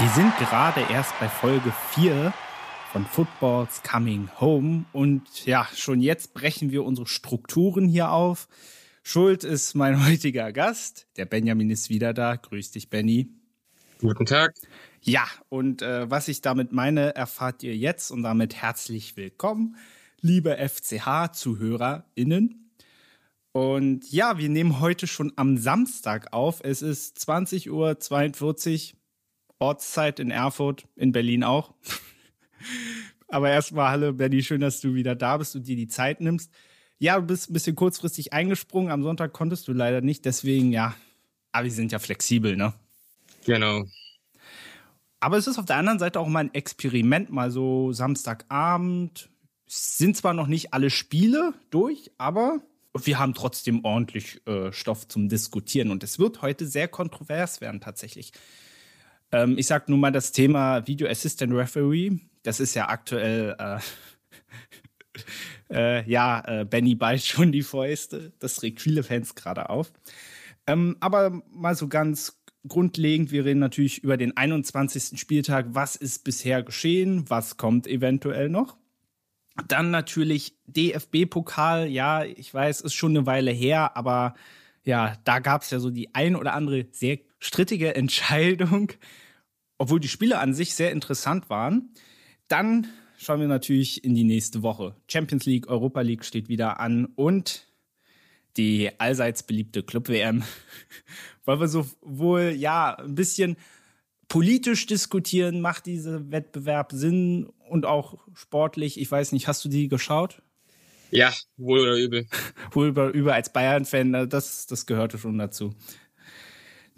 Wir sind gerade erst bei Folge 4 von Footballs Coming Home und ja, schon jetzt brechen wir unsere Strukturen hier auf. Schuld ist mein heutiger Gast. Der Benjamin ist wieder da. Grüß dich, Benny. Guten Tag. Ja, und äh, was ich damit meine, erfahrt ihr jetzt und damit herzlich willkommen, liebe FCH-ZuhörerInnen. Und ja, wir nehmen heute schon am Samstag auf. Es ist 20.42 Uhr Ortszeit in Erfurt, in Berlin auch. Aber erstmal, hallo Benny, schön, dass du wieder da bist und dir die Zeit nimmst. Ja, du bist ein bisschen kurzfristig eingesprungen. Am Sonntag konntest du leider nicht, deswegen ja. Aber wir sind ja flexibel, ne? Genau. Aber es ist auf der anderen Seite auch mal ein Experiment, mal so Samstagabend. Es sind zwar noch nicht alle Spiele durch, aber wir haben trotzdem ordentlich äh, Stoff zum Diskutieren. Und es wird heute sehr kontrovers werden, tatsächlich. Ähm, ich sag nur mal das Thema Video Assistant Referee. Das ist ja aktuell, äh, äh, ja, äh, Benny beißt schon die Fäuste. Das regt viele Fans gerade auf. Ähm, aber mal so ganz grundlegend, wir reden natürlich über den 21. Spieltag. Was ist bisher geschehen? Was kommt eventuell noch? Dann natürlich DFB-Pokal. Ja, ich weiß, ist schon eine Weile her, aber ja, da gab es ja so die ein oder andere sehr strittige Entscheidung, obwohl die Spiele an sich sehr interessant waren. Dann schauen wir natürlich in die nächste Woche. Champions League, Europa League steht wieder an und die allseits beliebte Club-WM, weil wir so wohl ja ein bisschen politisch diskutieren, macht dieser Wettbewerb Sinn und auch sportlich. Ich weiß nicht, hast du die geschaut? Ja, wohl oder übel. wohl oder übel als Bayern-Fan, das, das gehörte schon dazu.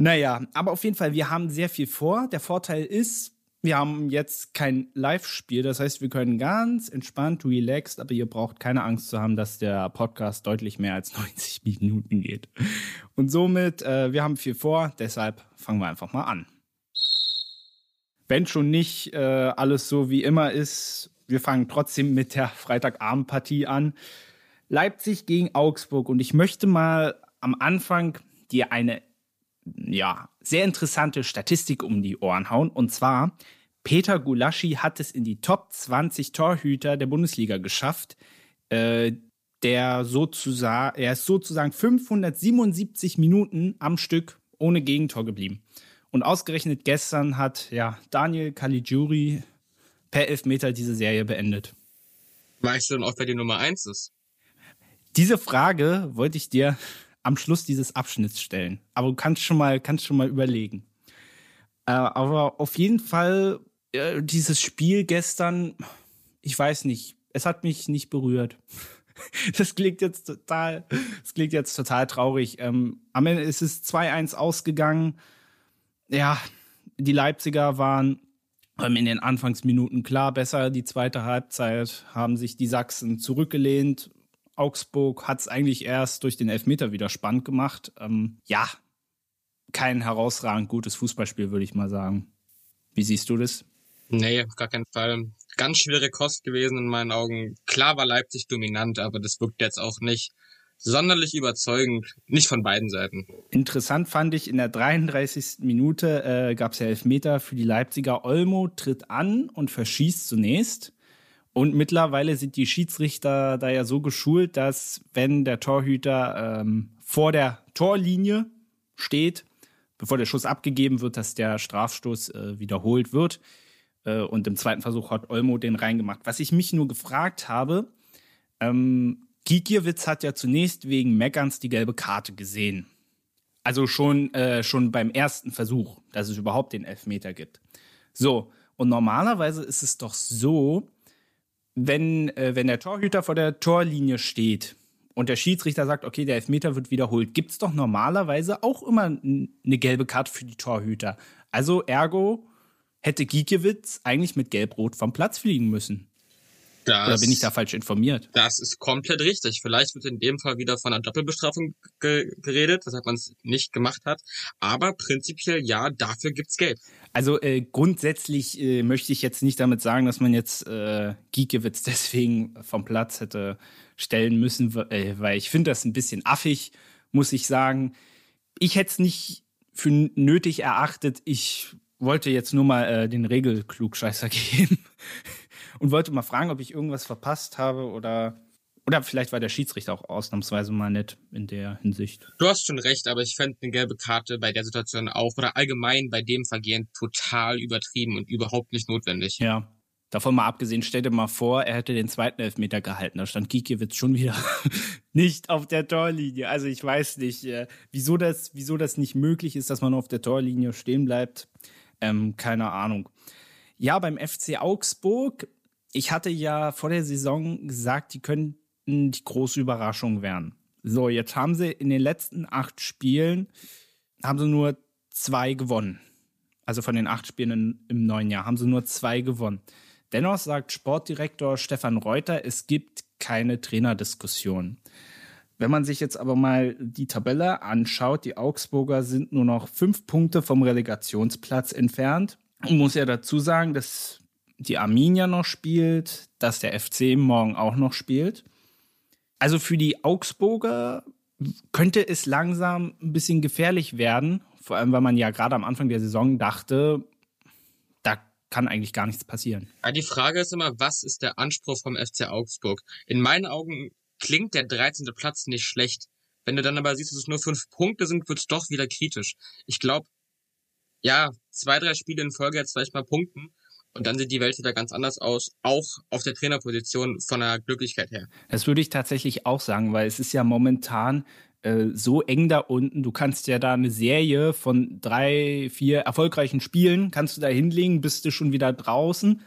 Naja, aber auf jeden Fall, wir haben sehr viel vor. Der Vorteil ist, wir haben jetzt kein Live-Spiel. Das heißt, wir können ganz entspannt, relaxed, aber ihr braucht keine Angst zu haben, dass der Podcast deutlich mehr als 90 Minuten geht. Und somit, äh, wir haben viel vor, deshalb fangen wir einfach mal an. Wenn schon nicht äh, alles so wie immer ist, wir fangen trotzdem mit der Freitagabendpartie an. Leipzig gegen Augsburg. Und ich möchte mal am Anfang dir eine ja, sehr interessante Statistik um die Ohren hauen. Und zwar, Peter Gulaschi hat es in die Top 20 Torhüter der Bundesliga geschafft. Äh, der sozusagen, er ist sozusagen 577 Minuten am Stück ohne Gegentor geblieben. Und ausgerechnet gestern hat ja Daniel Caligiuri per Elfmeter diese Serie beendet. Weißt du denn auch, wer die Nummer 1 ist? Diese Frage wollte ich dir am Schluss dieses Abschnitts stellen. Aber du kannst schon mal, kannst schon mal überlegen. Äh, aber auf jeden Fall, äh, dieses Spiel gestern, ich weiß nicht, es hat mich nicht berührt. Das klingt jetzt total, das klingt jetzt total traurig. Ähm, am Ende ist es 2-1 ausgegangen. Ja, die Leipziger waren in den Anfangsminuten klar besser. Die zweite Halbzeit haben sich die Sachsen zurückgelehnt, Augsburg hat es eigentlich erst durch den Elfmeter wieder spannend gemacht. Ähm, ja, kein herausragend gutes Fußballspiel, würde ich mal sagen. Wie siehst du das? Nee, auf gar keinen Fall. Ganz schwere Kost gewesen in meinen Augen. Klar war Leipzig dominant, aber das wirkt jetzt auch nicht sonderlich überzeugend. Nicht von beiden Seiten. Interessant fand ich, in der 33. Minute äh, gab es ja Elfmeter für die Leipziger. Olmo tritt an und verschießt zunächst. Und mittlerweile sind die Schiedsrichter da ja so geschult, dass wenn der Torhüter ähm, vor der Torlinie steht, bevor der Schuss abgegeben wird, dass der Strafstoß äh, wiederholt wird. Äh, und im zweiten Versuch hat Olmo den reingemacht. Was ich mich nur gefragt habe, ähm, Gikiewicz hat ja zunächst wegen Meckerns die gelbe Karte gesehen. Also schon, äh, schon beim ersten Versuch, dass es überhaupt den Elfmeter gibt. So, und normalerweise ist es doch so, wenn, äh, wenn der Torhüter vor der Torlinie steht und der Schiedsrichter sagt, okay, der Elfmeter wird wiederholt, gibt es doch normalerweise auch immer eine gelbe Karte für die Torhüter. Also ergo hätte Giekewitz eigentlich mit Gelb-Rot vom Platz fliegen müssen. Das, Oder bin ich da falsch informiert? Das ist komplett richtig. Vielleicht wird in dem Fall wieder von einer Doppelbestrafung ge geredet, weshalb man es nicht gemacht hat. Aber prinzipiell ja, dafür gibt's Gelb. Also äh, grundsätzlich äh, möchte ich jetzt nicht damit sagen, dass man jetzt äh, Giekewitz deswegen vom Platz hätte stellen müssen, äh, weil ich finde das ein bisschen affig, muss ich sagen. Ich hätte es nicht für nötig erachtet. Ich wollte jetzt nur mal äh, den Regelklugscheißer geben und wollte mal fragen, ob ich irgendwas verpasst habe oder oder vielleicht war der Schiedsrichter auch ausnahmsweise mal nett in der Hinsicht. Du hast schon recht, aber ich fände eine gelbe Karte bei der Situation auch oder allgemein bei dem Vergehen total übertrieben und überhaupt nicht notwendig. Ja. Davon mal abgesehen, stell dir mal vor, er hätte den zweiten Elfmeter gehalten. Da stand Gikiewicz schon wieder nicht auf der Torlinie. Also ich weiß nicht, äh, wieso, das, wieso das nicht möglich ist, dass man auf der Torlinie stehen bleibt. Ähm, keine Ahnung. Ja, beim FC Augsburg, ich hatte ja vor der Saison gesagt, die können die große Überraschung werden. So, jetzt haben sie in den letzten acht Spielen haben sie nur zwei gewonnen. Also von den acht Spielen im neuen Jahr haben sie nur zwei gewonnen. Dennoch sagt Sportdirektor Stefan Reuter, es gibt keine Trainerdiskussion. Wenn man sich jetzt aber mal die Tabelle anschaut, die Augsburger sind nur noch fünf Punkte vom Relegationsplatz entfernt. Und muss ja dazu sagen, dass die Arminia noch spielt, dass der FC morgen auch noch spielt. Also für die Augsburger könnte es langsam ein bisschen gefährlich werden, vor allem weil man ja gerade am Anfang der Saison dachte, da kann eigentlich gar nichts passieren. Die Frage ist immer, was ist der Anspruch vom FC Augsburg? In meinen Augen klingt der 13. Platz nicht schlecht. Wenn du dann aber siehst, dass es nur fünf Punkte sind, wird es doch wieder kritisch. Ich glaube, ja, zwei, drei Spiele in Folge jetzt vielleicht mal punkten, und dann sieht die Welt wieder ganz anders aus, auch auf der Trainerposition von der Glücklichkeit her. Das würde ich tatsächlich auch sagen, weil es ist ja momentan äh, so eng da unten. Du kannst ja da eine Serie von drei, vier erfolgreichen Spielen, kannst du da hinlegen, bist du schon wieder draußen.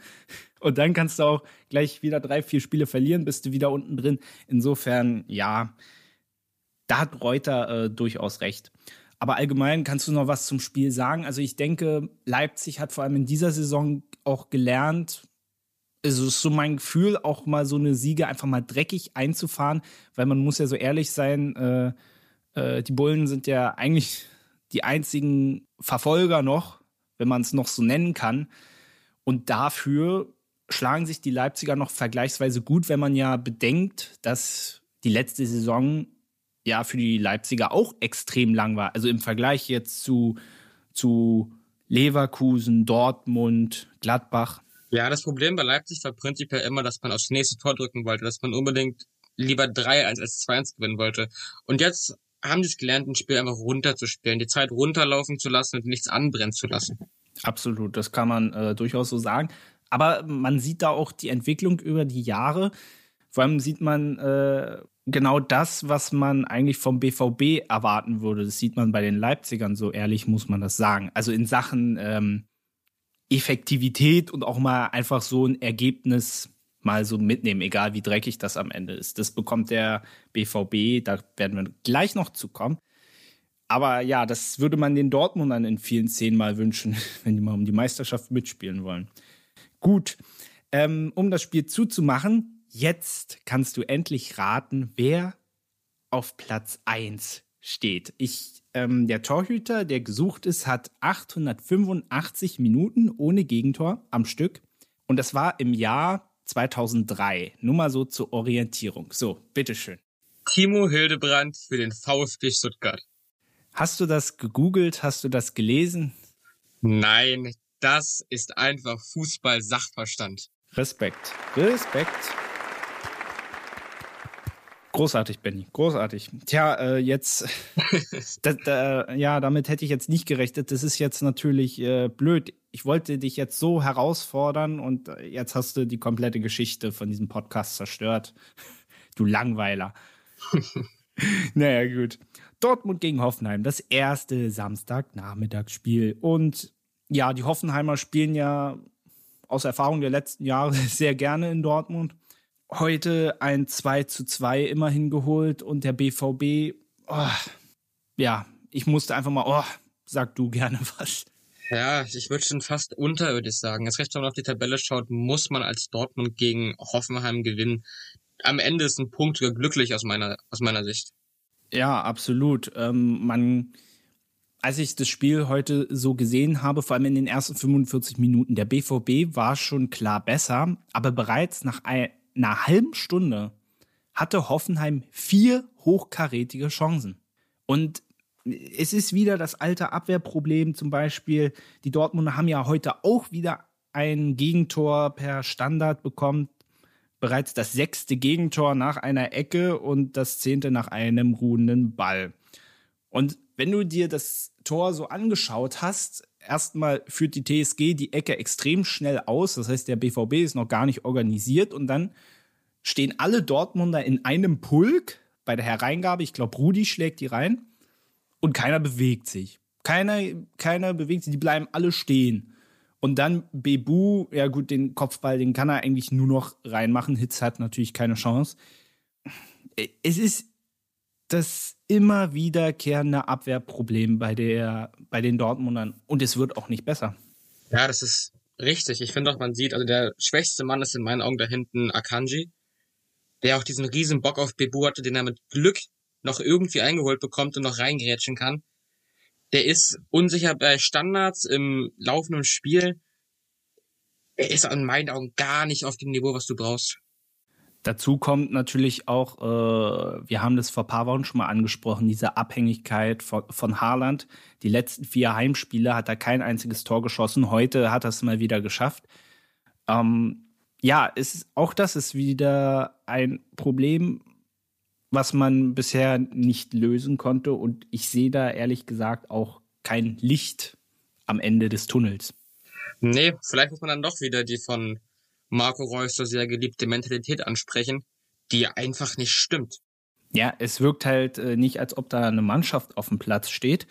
Und dann kannst du auch gleich wieder drei, vier Spiele verlieren, bist du wieder unten drin. Insofern, ja, da hat Reuter äh, durchaus recht. Aber allgemein kannst du noch was zum Spiel sagen. Also ich denke, Leipzig hat vor allem in dieser Saison auch gelernt, also ist so mein Gefühl, auch mal so eine Siege einfach mal dreckig einzufahren, weil man muss ja so ehrlich sein, äh, äh, die Bullen sind ja eigentlich die einzigen Verfolger noch, wenn man es noch so nennen kann. Und dafür schlagen sich die Leipziger noch vergleichsweise gut, wenn man ja bedenkt, dass die letzte Saison ja für die Leipziger auch extrem lang war. Also im Vergleich jetzt zu, zu Leverkusen, Dortmund, Gladbach. Ja, das Problem bei Leipzig war prinzipiell immer, dass man aufs nächste Tor drücken wollte, dass man unbedingt lieber 3-1 als 2-1 gewinnen wollte. Und jetzt haben die es gelernt, ein Spiel einfach runterzuspielen, die Zeit runterlaufen zu lassen und nichts anbrennen zu lassen. Absolut, das kann man äh, durchaus so sagen. Aber man sieht da auch die Entwicklung über die Jahre. Vor allem sieht man äh, genau das, was man eigentlich vom BVB erwarten würde. Das sieht man bei den Leipzigern, so ehrlich muss man das sagen. Also in Sachen ähm, Effektivität und auch mal einfach so ein Ergebnis mal so mitnehmen, egal wie dreckig das am Ende ist. Das bekommt der BVB, da werden wir gleich noch zu kommen. Aber ja, das würde man den Dortmundern in vielen Szenen mal wünschen, wenn die mal um die Meisterschaft mitspielen wollen. Gut, ähm, um das Spiel zuzumachen, Jetzt kannst du endlich raten, wer auf Platz 1 steht. Ich, ähm, der Torhüter, der gesucht ist, hat 885 Minuten ohne Gegentor am Stück. Und das war im Jahr 2003. Nur mal so zur Orientierung. So, bitteschön. Timo Hildebrand für den VfB Stuttgart. Hast du das gegoogelt? Hast du das gelesen? Nein, das ist einfach Fußball-Sachverstand. Respekt. Respekt. Großartig, Benny, großartig. Tja, äh, jetzt, da, da, ja, damit hätte ich jetzt nicht gerechnet. Das ist jetzt natürlich äh, blöd. Ich wollte dich jetzt so herausfordern und äh, jetzt hast du die komplette Geschichte von diesem Podcast zerstört. Du Langweiler. naja, gut. Dortmund gegen Hoffenheim, das erste Samstagnachmittagsspiel. Und ja, die Hoffenheimer spielen ja aus Erfahrung der letzten Jahre sehr gerne in Dortmund heute ein 2 zu 2 immerhin geholt und der BVB, oh, ja, ich musste einfach mal, oh, sag du gerne was. Ja, ich würde schon fast unterirdisch sagen. Als recht, wenn man auf die Tabelle schaut, muss man als Dortmund gegen Hoffenheim gewinnen. Am Ende ist ein Punkt glücklich aus meiner, aus meiner Sicht. Ja, absolut. Ähm, man, als ich das Spiel heute so gesehen habe, vor allem in den ersten 45 Minuten, der BVB war schon klar besser, aber bereits nach ein, einer halben Stunde hatte Hoffenheim vier hochkarätige Chancen. Und es ist wieder das alte Abwehrproblem. Zum Beispiel, die Dortmunder haben ja heute auch wieder ein Gegentor per Standard bekommen. Bereits das sechste Gegentor nach einer Ecke und das zehnte nach einem ruhenden Ball. Und wenn du dir das Tor so angeschaut hast, erstmal führt die TSG die Ecke extrem schnell aus. Das heißt, der BVB ist noch gar nicht organisiert und dann stehen alle Dortmunder in einem Pulk bei der Hereingabe. Ich glaube, Rudi schlägt die rein und keiner bewegt sich. Keiner, keiner bewegt sich, die bleiben alle stehen. Und dann Bebu, ja gut, den Kopfball, den kann er eigentlich nur noch reinmachen. Hitz hat natürlich keine Chance. Es ist das immer wiederkehrende Abwehrproblem bei, der, bei den Dortmundern. Und es wird auch nicht besser. Ja, das ist richtig. Ich finde auch, man sieht, also der schwächste Mann ist in meinen Augen da hinten Akanji, der auch diesen riesen Bock auf Bebu hatte, den er mit Glück noch irgendwie eingeholt bekommt und noch reingrätschen kann. Der ist unsicher bei Standards im laufenden Spiel. Er ist an meinen Augen gar nicht auf dem Niveau, was du brauchst. Dazu kommt natürlich auch, äh, wir haben das vor ein paar Wochen schon mal angesprochen, diese Abhängigkeit von, von Haaland. Die letzten vier Heimspiele hat er kein einziges Tor geschossen. Heute hat er es mal wieder geschafft. Ähm, ja, ist, auch das ist wieder ein Problem, was man bisher nicht lösen konnte. Und ich sehe da ehrlich gesagt auch kein Licht am Ende des Tunnels. Nee, vielleicht muss man dann doch wieder die von Marco Reus so sehr geliebte Mentalität ansprechen, die einfach nicht stimmt. Ja, es wirkt halt äh, nicht, als ob da eine Mannschaft auf dem Platz steht.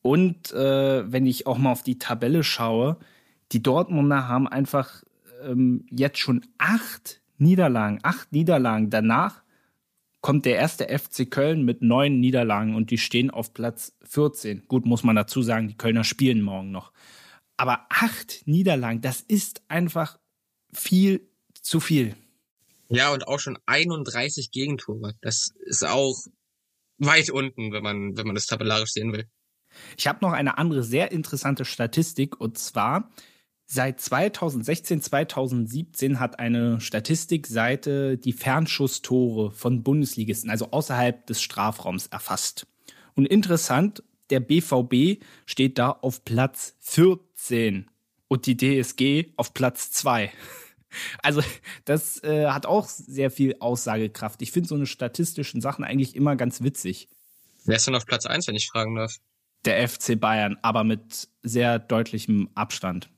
Und äh, wenn ich auch mal auf die Tabelle schaue, die Dortmunder haben einfach ähm, jetzt schon acht Niederlagen, acht Niederlagen. Danach kommt der erste FC Köln mit neun Niederlagen und die stehen auf Platz 14. Gut, muss man dazu sagen, die Kölner spielen morgen noch. Aber acht Niederlagen, das ist einfach viel zu viel. Ja, und auch schon 31 Gegentore. Das ist auch weit unten, wenn man, wenn man das tabellarisch sehen will. Ich habe noch eine andere sehr interessante Statistik und zwar Seit 2016, 2017 hat eine Statistikseite die Fernschusstore von Bundesligisten, also außerhalb des Strafraums, erfasst. Und interessant, der BVB steht da auf Platz 14 und die DSG auf Platz 2. Also das äh, hat auch sehr viel Aussagekraft. Ich finde so eine statistischen Sachen eigentlich immer ganz witzig. Wer ist denn auf Platz 1, wenn ich fragen darf? Der FC Bayern, aber mit sehr deutlichem Abstand.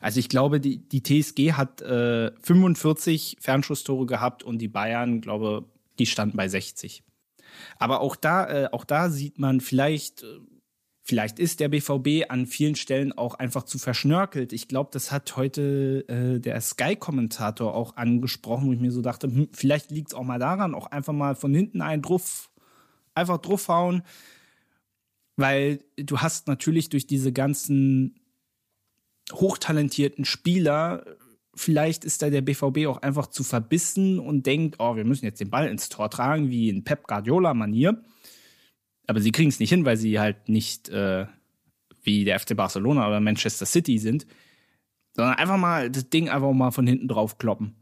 Also ich glaube, die, die TSG hat äh, 45 Fernschusstore gehabt und die Bayern, glaube, die standen bei 60. Aber auch da, äh, auch da sieht man vielleicht, äh, vielleicht ist der BVB an vielen Stellen auch einfach zu verschnörkelt. Ich glaube, das hat heute äh, der Sky-Kommentator auch angesprochen, wo ich mir so dachte, hm, vielleicht liegt es auch mal daran, auch einfach mal von hinten einen drauf, einfach draufhauen. Weil du hast natürlich durch diese ganzen hochtalentierten Spieler. Vielleicht ist da der BVB auch einfach zu verbissen und denkt, oh, wir müssen jetzt den Ball ins Tor tragen, wie in Pep Guardiola-Manier. Aber sie kriegen es nicht hin, weil sie halt nicht äh, wie der FC Barcelona oder Manchester City sind, sondern einfach mal das Ding einfach mal von hinten drauf kloppen.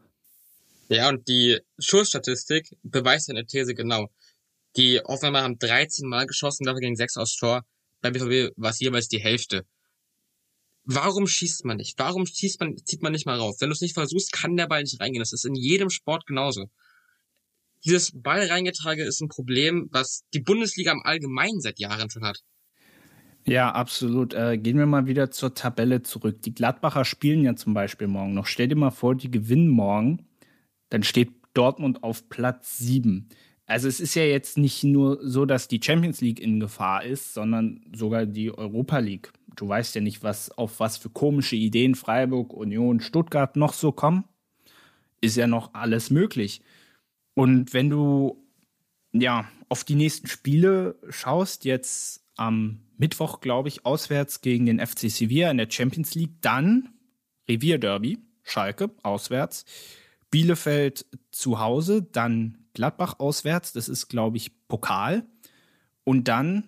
Ja, und die Schussstatistik beweist eine These genau. Die Aufnahme haben 13 Mal geschossen, dafür gegen 6 aus Tor. Bei BVB war es jeweils die Hälfte. Warum schießt man nicht? Warum schießt man, zieht man nicht mal rauf? Wenn du es nicht versuchst, kann der Ball nicht reingehen. Das ist in jedem Sport genauso. Dieses Ball reingetrage ist ein Problem, was die Bundesliga im Allgemeinen seit Jahren schon hat. Ja, absolut. Äh, gehen wir mal wieder zur Tabelle zurück. Die Gladbacher spielen ja zum Beispiel morgen noch. Stell dir mal vor, die gewinnen morgen. Dann steht Dortmund auf Platz 7. Also es ist ja jetzt nicht nur so, dass die Champions League in Gefahr ist, sondern sogar die Europa League du weißt ja nicht, was auf was für komische Ideen Freiburg, Union, Stuttgart noch so kommen. Ist ja noch alles möglich. Und wenn du ja auf die nächsten Spiele schaust, jetzt am Mittwoch, glaube ich, auswärts gegen den FC Sevilla in der Champions League, dann Revierderby, Schalke auswärts, Bielefeld zu Hause, dann Gladbach auswärts, das ist, glaube ich, Pokal. Und dann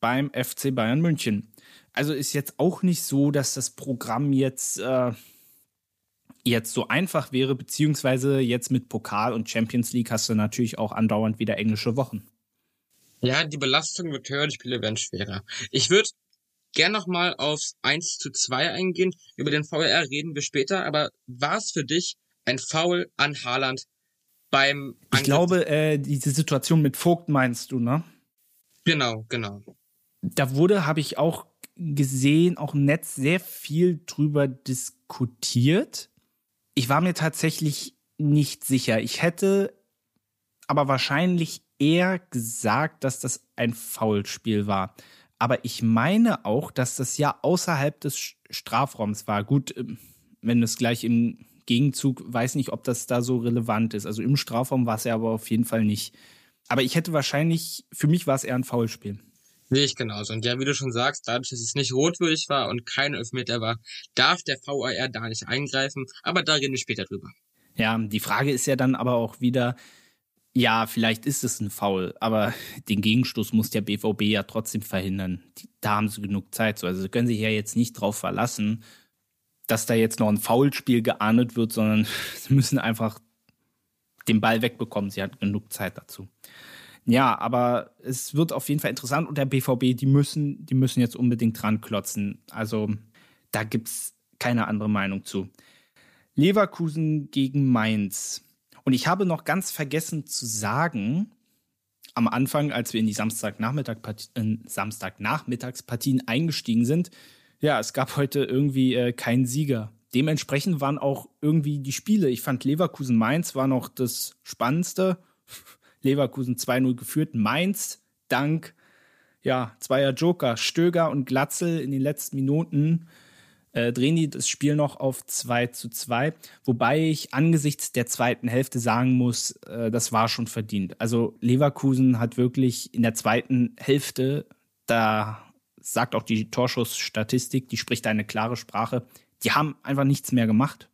beim FC Bayern München. Also ist jetzt auch nicht so, dass das Programm jetzt, äh, jetzt so einfach wäre, beziehungsweise jetzt mit Pokal und Champions League hast du natürlich auch andauernd wieder englische Wochen. Ja, die Belastung wird höher, die Spiele werden schwerer. Ich würde gern nochmal aufs 1 zu 2 eingehen. Über den VRR reden wir später, aber war es für dich ein Foul an Haaland beim Angriff? Ich glaube, äh, diese Situation mit Vogt meinst du, ne? Genau, genau. Da wurde, habe ich auch gesehen, auch im Netz sehr viel drüber diskutiert. Ich war mir tatsächlich nicht sicher. Ich hätte aber wahrscheinlich eher gesagt, dass das ein Foulspiel war. Aber ich meine auch, dass das ja außerhalb des Strafraums war. Gut, ähm, wenn es gleich im Gegenzug, weiß nicht, ob das da so relevant ist. Also im Strafraum war es ja aber auf jeden Fall nicht. Aber ich hätte wahrscheinlich, für mich war es eher ein Foulspiel. Sehe ich genauso. Und ja, wie du schon sagst, dadurch, dass es nicht rotwürdig war und kein Elfmeter war, darf der VAR da nicht eingreifen. Aber da reden wir später drüber. Ja, die Frage ist ja dann aber auch wieder, ja, vielleicht ist es ein Foul, aber den Gegenstoß muss der BVB ja trotzdem verhindern. Da haben sie genug Zeit. Also sie können sich ja jetzt nicht drauf verlassen, dass da jetzt noch ein Foulspiel geahndet wird, sondern sie müssen einfach den Ball wegbekommen. Sie hat genug Zeit dazu. Ja, aber es wird auf jeden Fall interessant und der BVB, die müssen, die müssen jetzt unbedingt dran klotzen. Also da gibt's keine andere Meinung zu. Leverkusen gegen Mainz. Und ich habe noch ganz vergessen zu sagen, am Anfang, als wir in die Samstagnachmittag äh, Samstagnachmittagspartien eingestiegen sind, ja, es gab heute irgendwie äh, keinen Sieger. Dementsprechend waren auch irgendwie die Spiele. Ich fand Leverkusen Mainz war noch das Spannendste. Leverkusen 2-0 geführt. Mainz dank ja, zweier Joker, Stöger und Glatzel in den letzten Minuten äh, drehen die das Spiel noch auf 2 zu 2. Wobei ich angesichts der zweiten Hälfte sagen muss, äh, das war schon verdient. Also Leverkusen hat wirklich in der zweiten Hälfte, da sagt auch die Torschussstatistik, die spricht eine klare Sprache, die haben einfach nichts mehr gemacht.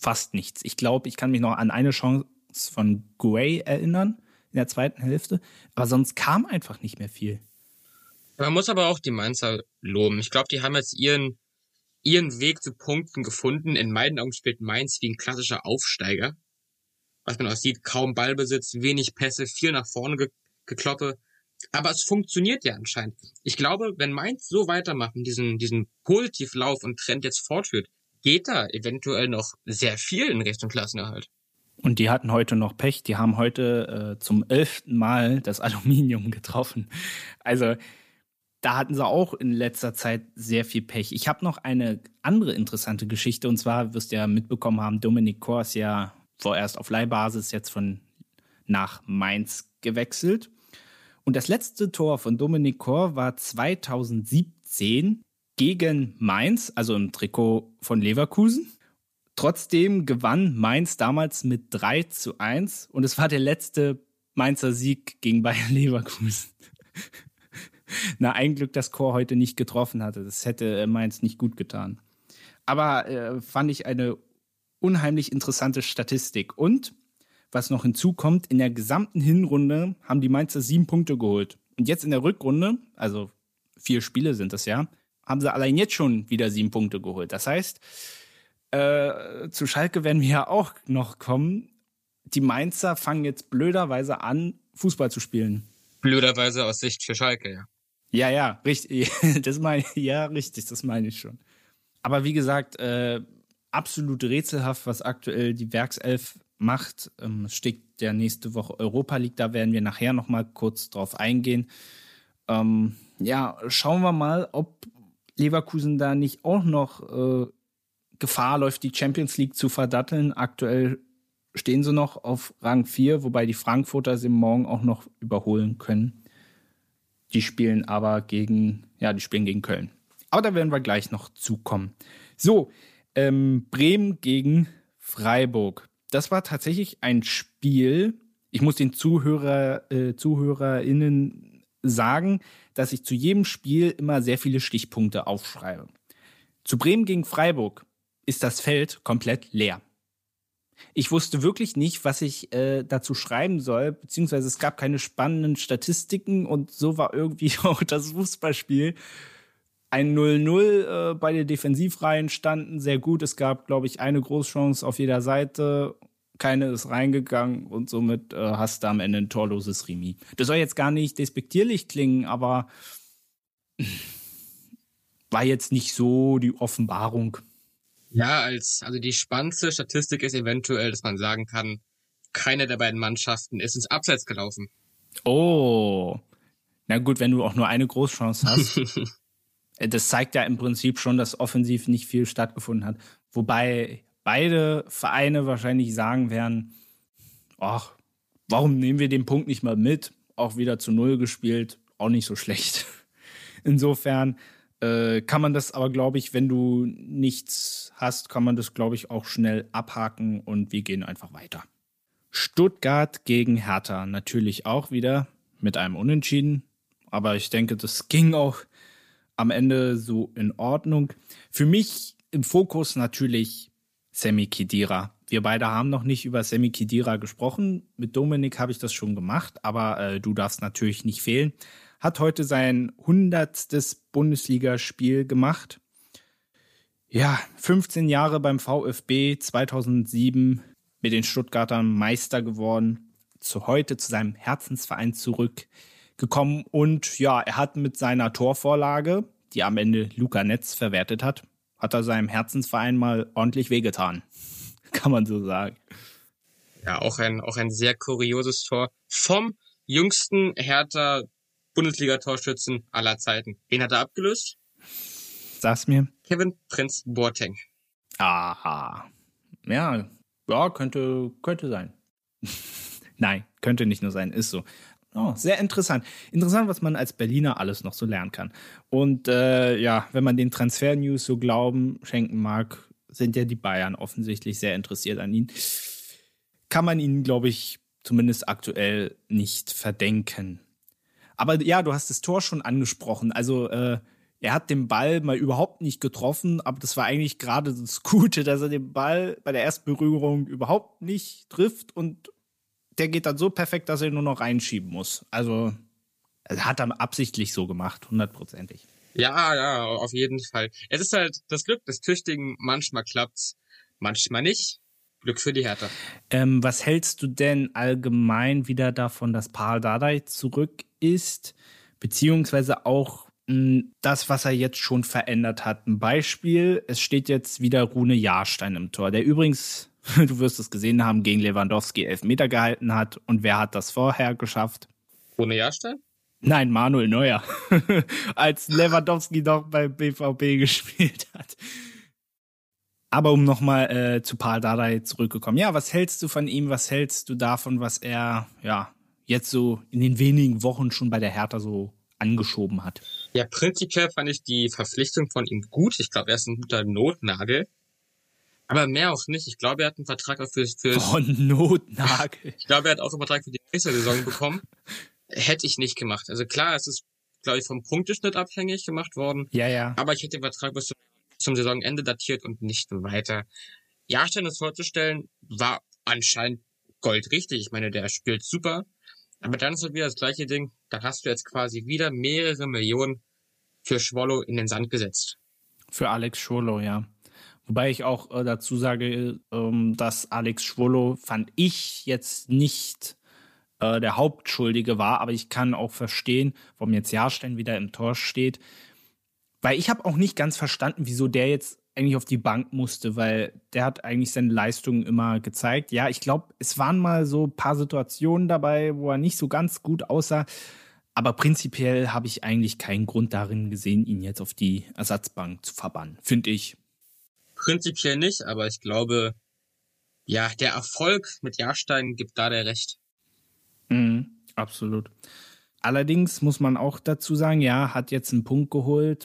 Fast nichts. Ich glaube, ich kann mich noch an eine Chance von Gray erinnern in der zweiten Hälfte, aber sonst kam einfach nicht mehr viel. Man muss aber auch die Mainzer loben. Ich glaube, die haben jetzt ihren, ihren Weg zu Punkten gefunden. In meinen Augen spielt Mainz wie ein klassischer Aufsteiger. Was man auch sieht, kaum Ballbesitz, wenig Pässe, viel nach vorne ge gekloppe. Aber es funktioniert ja anscheinend. Ich glaube, wenn Mainz so weitermachen, diesen, diesen Positivlauf und Trend jetzt fortführt, geht da eventuell noch sehr viel in Richtung Klassenerhalt. Und die hatten heute noch Pech. Die haben heute äh, zum elften Mal das Aluminium getroffen. Also da hatten sie auch in letzter Zeit sehr viel Pech. Ich habe noch eine andere interessante Geschichte und zwar wirst du ja mitbekommen haben, Dominik Kors ja vorerst auf Leihbasis jetzt von nach Mainz gewechselt. Und das letzte Tor von Dominik Kor war 2017 gegen Mainz, also im Trikot von Leverkusen. Trotzdem gewann Mainz damals mit 3 zu 1 und es war der letzte Mainzer Sieg gegen Bayern Leverkusen. Na, ein Glück, dass Chor heute nicht getroffen hatte. Das hätte äh, Mainz nicht gut getan. Aber äh, fand ich eine unheimlich interessante Statistik. Und was noch hinzukommt, in der gesamten Hinrunde haben die Mainzer sieben Punkte geholt. Und jetzt in der Rückrunde, also vier Spiele sind das ja, haben sie allein jetzt schon wieder sieben Punkte geholt. Das heißt, äh, zu Schalke werden wir ja auch noch kommen. Die Mainzer fangen jetzt blöderweise an, Fußball zu spielen. Blöderweise aus Sicht für Schalke, ja. Ja, ja, richtig. Das meine ja, richtig, das meine ich schon. Aber wie gesagt, äh, absolut rätselhaft, was aktuell die Werkself macht. Ähm, es steht ja nächste Woche Europa League, da werden wir nachher noch mal kurz drauf eingehen. Ähm, ja, schauen wir mal, ob Leverkusen da nicht auch noch äh, Gefahr läuft, die Champions League zu verdatteln. Aktuell stehen sie noch auf Rang 4, wobei die Frankfurter sie morgen auch noch überholen können. Die spielen aber gegen, ja, die spielen gegen Köln. Aber da werden wir gleich noch zukommen. So, ähm, Bremen gegen Freiburg. Das war tatsächlich ein Spiel. Ich muss den Zuhörer, äh, ZuhörerInnen sagen, dass ich zu jedem Spiel immer sehr viele Stichpunkte aufschreibe. Zu Bremen gegen Freiburg ist das Feld komplett leer. Ich wusste wirklich nicht, was ich äh, dazu schreiben soll, beziehungsweise es gab keine spannenden Statistiken und so war irgendwie auch das Fußballspiel. Ein 0-0 äh, bei den Defensivreihen standen sehr gut. Es gab, glaube ich, eine Großchance auf jeder Seite. keine ist reingegangen und somit äh, hast du am Ende ein torloses Remis. Das soll jetzt gar nicht despektierlich klingen, aber war jetzt nicht so die Offenbarung. Ja, als, also die spannendste Statistik ist eventuell, dass man sagen kann, keine der beiden Mannschaften ist ins Abseits gelaufen. Oh. Na gut, wenn du auch nur eine Großchance hast. Äh, das zeigt ja im Prinzip schon, dass offensiv nicht viel stattgefunden hat. Wobei beide Vereine wahrscheinlich sagen werden, ach, warum nehmen wir den Punkt nicht mal mit? Auch wieder zu Null gespielt, auch nicht so schlecht. Insofern äh, kann man das aber, glaube ich, wenn du nichts hast, kann man das, glaube ich, auch schnell abhaken und wir gehen einfach weiter. Stuttgart gegen Hertha natürlich auch wieder mit einem Unentschieden. Aber ich denke, das ging auch am Ende so in Ordnung. Für mich im Fokus natürlich Sammy Kidira. Wir beide haben noch nicht über Sammy Kidira gesprochen. Mit Dominik habe ich das schon gemacht, aber äh, du darfst natürlich nicht fehlen. Hat heute sein hundertstes Bundesligaspiel gemacht. Ja, 15 Jahre beim VfB, 2007 mit den Stuttgartern Meister geworden, zu heute zu seinem Herzensverein zurückgekommen und ja, er hat mit seiner Torvorlage, die am Ende Luca Netz verwertet hat, hat er seinem Herzensverein mal ordentlich wehgetan. Kann man so sagen. Ja, auch ein, auch ein sehr kurioses Tor vom jüngsten Hertha Bundesliga-Torschützen aller Zeiten. Wen hat er abgelöst? Sag's mir. Kevin Prinz Boateng. Aha. Ja, ja, könnte, könnte sein. Nein, könnte nicht nur sein, ist so. Oh, sehr interessant. Interessant, was man als Berliner alles noch so lernen kann. Und äh, ja, wenn man den Transfer-News so Glauben schenken mag, sind ja die Bayern offensichtlich sehr interessiert an ihn. Kann man ihnen, glaube ich, zumindest aktuell nicht verdenken. Aber ja, du hast das Tor schon angesprochen. Also äh, er hat den Ball mal überhaupt nicht getroffen, aber das war eigentlich gerade das Gute, dass er den Ball bei der ersten Berührung überhaupt nicht trifft und der geht dann so perfekt, dass er ihn nur noch reinschieben muss. Also er hat er absichtlich so gemacht, hundertprozentig. Ja, ja, auf jeden Fall. Es ist halt das Glück des Tüchtigen. Manchmal klappt's, manchmal nicht. Glück für die Hertha. Ähm, was hältst du denn allgemein wieder davon, dass Paul Dardai zurück ist? Beziehungsweise auch das, was er jetzt schon verändert hat. Ein Beispiel, es steht jetzt wieder Rune Jahrstein im Tor, der übrigens, du wirst es gesehen haben, gegen Lewandowski elf Meter gehalten hat. Und wer hat das vorher geschafft? Rune Jahrstein? Nein, Manuel Neuer. Als Lewandowski noch beim BVB gespielt hat. Aber um nochmal äh, zu Paul Dardai zurückgekommen. Ja, was hältst du von ihm? Was hältst du davon, was er ja jetzt so in den wenigen Wochen schon bei der Hertha so angeschoben hat? Ja, prinzipiell fand ich die Verpflichtung von ihm gut. Ich glaube, er ist ein guter Notnagel. Aber mehr auch nicht. Ich glaube, er hat einen Vertrag auch für, für oh, Notnagel. ich glaube, er hat auch einen Vertrag für die nächste Saison bekommen. Hätte ich nicht gemacht. Also klar, es ist, glaube ich, vom Punkteschnitt abhängig gemacht worden. Ja, ja. Aber ich hätte den Vertrag bis zum, zum Saisonende datiert und nicht weiter. Jahrstein das vorzustellen, war anscheinend goldrichtig. Ich meine, der spielt super. Aber dann ist halt wieder das gleiche Ding. Da hast du jetzt quasi wieder mehrere Millionen für Schwollo in den Sand gesetzt. Für Alex Schwollo, ja. Wobei ich auch äh, dazu sage, ähm, dass Alex Schwollo, fand ich jetzt nicht äh, der Hauptschuldige war, aber ich kann auch verstehen, warum jetzt Jahrstein wieder im Tor steht. Weil ich habe auch nicht ganz verstanden, wieso der jetzt eigentlich auf die Bank musste, weil der hat eigentlich seine Leistungen immer gezeigt. Ja, ich glaube, es waren mal so ein paar Situationen dabei, wo er nicht so ganz gut aussah. Aber prinzipiell habe ich eigentlich keinen Grund darin gesehen, ihn jetzt auf die Ersatzbank zu verbannen, finde ich. Prinzipiell nicht, aber ich glaube, ja, der Erfolg mit Jahrstein gibt da der Recht. Mhm, absolut. Allerdings muss man auch dazu sagen, ja, hat jetzt einen Punkt geholt,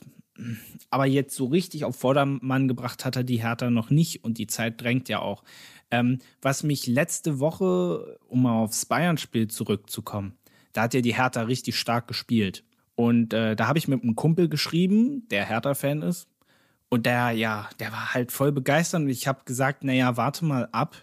aber jetzt so richtig auf Vordermann gebracht hat er die Hertha noch nicht und die Zeit drängt ja auch. Ähm, was mich letzte Woche, um mal aufs Bayern-Spiel zurückzukommen, da hat ja die Hertha richtig stark gespielt. Und äh, da habe ich mit einem Kumpel geschrieben, der Hertha-Fan ist. Und der, ja, der war halt voll begeistert. Und ich habe gesagt, naja, warte mal ab.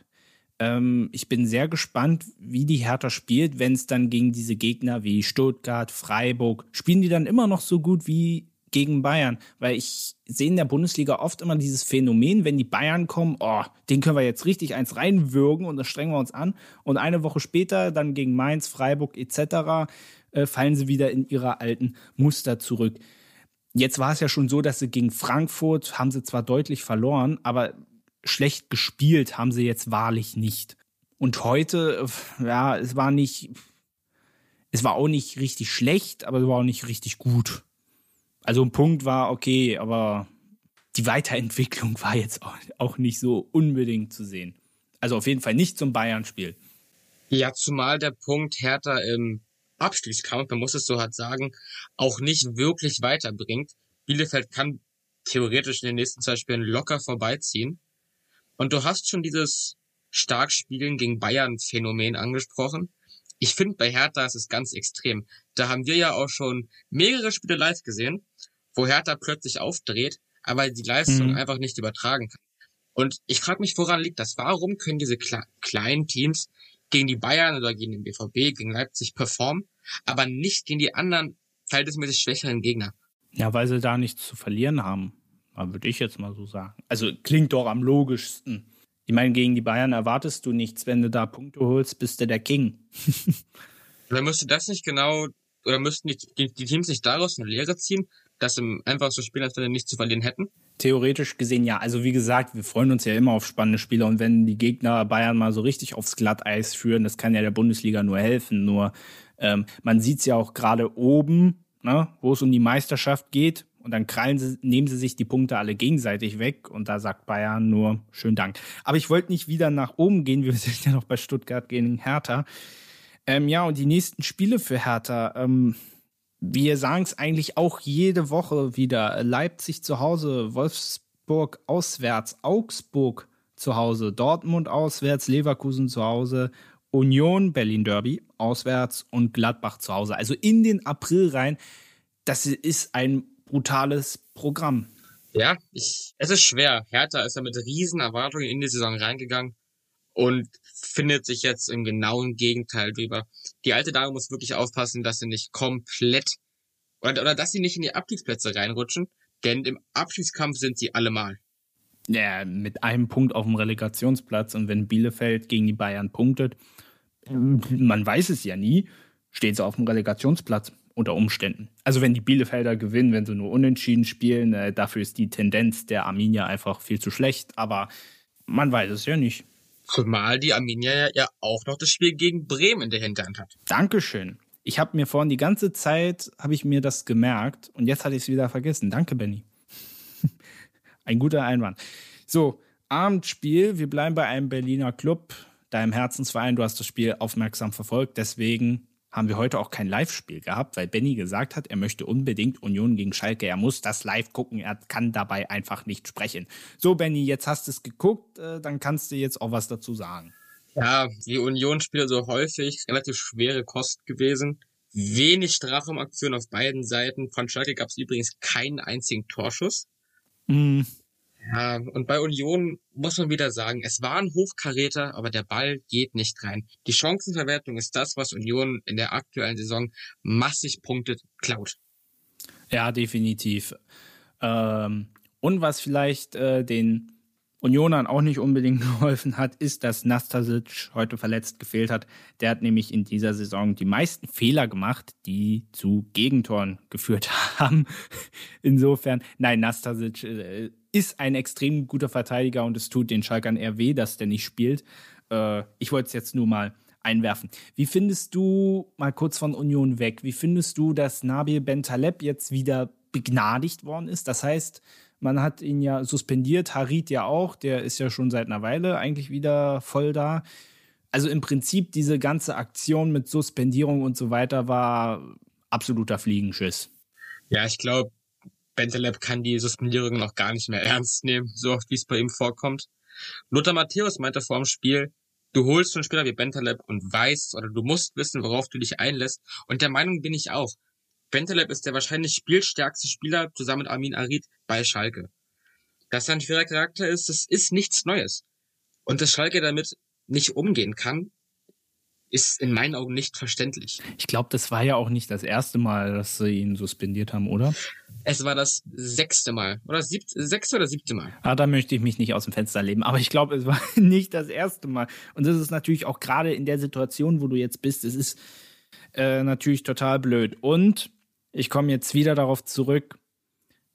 Ähm, ich bin sehr gespannt, wie die Hertha spielt, wenn es dann gegen diese Gegner wie Stuttgart, Freiburg, spielen die dann immer noch so gut wie gegen Bayern, weil ich sehe in der Bundesliga oft immer dieses Phänomen, wenn die Bayern kommen, oh, den können wir jetzt richtig eins reinwürgen und das strengen wir uns an und eine Woche später dann gegen Mainz, Freiburg etc. Äh, fallen sie wieder in ihre alten Muster zurück. Jetzt war es ja schon so, dass sie gegen Frankfurt haben sie zwar deutlich verloren, aber schlecht gespielt haben sie jetzt wahrlich nicht. Und heute, ja, es war nicht, es war auch nicht richtig schlecht, aber es war auch nicht richtig gut. Also ein Punkt war okay, aber die Weiterentwicklung war jetzt auch nicht so unbedingt zu sehen. Also auf jeden Fall nicht zum Bayern-Spiel. Ja, zumal der Punkt Hertha im Abstiegskampf, man muss es so hart sagen, auch nicht wirklich weiterbringt. Bielefeld kann theoretisch in den nächsten zwei Spielen locker vorbeiziehen. Und du hast schon dieses Starkspielen gegen Bayern-Phänomen angesprochen. Ich finde, bei Hertha ist es ganz extrem. Da haben wir ja auch schon mehrere Spiele live gesehen, wo Hertha plötzlich aufdreht, aber die Leistung mhm. einfach nicht übertragen kann. Und ich frage mich, woran liegt das? Warum können diese kle kleinen Teams gegen die Bayern oder gegen den BVB, gegen Leipzig performen, aber nicht gegen die anderen verhältnismäßig schwächeren Gegner? Ja, weil sie da nichts zu verlieren haben. Würde ich jetzt mal so sagen. Also klingt doch am logischsten. Ich meine, gegen die Bayern erwartest du nichts. Wenn du da Punkte holst, bist du der King. oder müsste das nicht genau, oder müssten die, die, die, Teams nicht daraus eine Lehre ziehen, dass sie einfach so spielen, als wenn sie nichts zu verlieren hätten? Theoretisch gesehen ja. Also wie gesagt, wir freuen uns ja immer auf spannende Spiele und wenn die Gegner Bayern mal so richtig aufs Glatteis führen, das kann ja der Bundesliga nur helfen. Nur ähm, man sieht es ja auch gerade oben, ne, wo es um die Meisterschaft geht und dann krallen sie, nehmen sie sich die Punkte alle gegenseitig weg und da sagt Bayern nur schönen Dank. Aber ich wollte nicht wieder nach oben gehen, wir sind ja noch bei Stuttgart gegen Hertha. Ähm, ja, und die nächsten Spiele für Hertha, ähm, wir sagen es eigentlich auch jede Woche wieder. Leipzig zu Hause, Wolfsburg auswärts, Augsburg zu Hause, Dortmund auswärts, Leverkusen zu Hause, Union, Berlin Derby auswärts und Gladbach zu Hause. Also in den April rein. Das ist ein brutales Programm. Ja, ich, es ist schwer. Hertha ist ja mit riesen Erwartungen in die Saison reingegangen und findet sich jetzt im genauen Gegenteil drüber. Die alte Dame muss wirklich aufpassen, dass sie nicht komplett oder, oder dass sie nicht in die Abstiegsplätze reinrutschen, denn im Abstiegskampf sind sie allemal. Ja, mit einem Punkt auf dem Relegationsplatz und wenn Bielefeld gegen die Bayern punktet, man weiß es ja nie, steht sie auf dem Relegationsplatz unter Umständen. Also wenn die Bielefelder gewinnen, wenn sie nur unentschieden spielen, äh, dafür ist die Tendenz der Arminia einfach viel zu schlecht, aber man weiß es ja nicht. Zumal die Arminia ja auch noch das Spiel gegen Bremen in der Hinterhand hat. Dankeschön. Ich habe mir vorhin die ganze Zeit, habe ich mir das gemerkt und jetzt hatte ich es wieder vergessen. Danke, Benny. Ein guter Einwand. So, Abendspiel. Wir bleiben bei einem Berliner Club, deinem Herzensverein. Du hast das Spiel aufmerksam verfolgt. Deswegen haben wir heute auch kein Live-Spiel gehabt, weil Benny gesagt hat, er möchte unbedingt Union gegen Schalke. Er muss das live gucken. Er kann dabei einfach nicht sprechen. So, Benny, jetzt hast du es geguckt, äh, dann kannst du jetzt auch was dazu sagen. Ja, die Union-Spiele so häufig, relativ schwere Kost gewesen. Wenig Strafraumaktionen auf beiden Seiten. Von Schalke gab es übrigens keinen einzigen Torschuss. Mm. Ja, und bei Union muss man wieder sagen, es war ein Hochkaräter, aber der Ball geht nicht rein. Die Chancenverwertung ist das, was Union in der aktuellen Saison massig punktet, klaut. Ja, definitiv. Ähm, und was vielleicht äh, den Unionern auch nicht unbedingt geholfen hat, ist, dass Nastasic heute verletzt gefehlt hat. Der hat nämlich in dieser Saison die meisten Fehler gemacht, die zu Gegentoren geführt haben. Insofern, nein, Nastasic äh, ist ein extrem guter Verteidiger und es tut den Schalkern eher weh, dass der nicht spielt. Äh, ich wollte es jetzt nur mal einwerfen. Wie findest du, mal kurz von Union weg, wie findest du, dass Nabil Bentaleb jetzt wieder begnadigt worden ist? Das heißt, man hat ihn ja suspendiert, Harit ja auch, der ist ja schon seit einer Weile eigentlich wieder voll da. Also im Prinzip diese ganze Aktion mit Suspendierung und so weiter war absoluter Fliegenschiss. Ja, ich glaube, Bentaleb kann die Suspendierung noch gar nicht mehr ernst nehmen, so oft wie es bei ihm vorkommt. Lothar Matthäus meinte vor dem Spiel, du holst einen Spieler wie Bentaleb und weißt oder du musst wissen, worauf du dich einlässt. Und der Meinung bin ich auch. Bentaleb ist der wahrscheinlich spielstärkste Spieler zusammen mit Armin Arid bei Schalke. Dass er ein schwerer Charakter ist, das ist nichts Neues. Und dass Schalke damit nicht umgehen kann, ist in meinen Augen nicht verständlich. Ich glaube, das war ja auch nicht das erste Mal, dass sie ihn suspendiert haben, oder? Es war das sechste Mal. Oder sechste oder siebte Mal. Ah, da möchte ich mich nicht aus dem Fenster leben. Aber ich glaube, es war nicht das erste Mal. Und das ist natürlich auch gerade in der Situation, wo du jetzt bist, es ist äh, natürlich total blöd. Und ich komme jetzt wieder darauf zurück.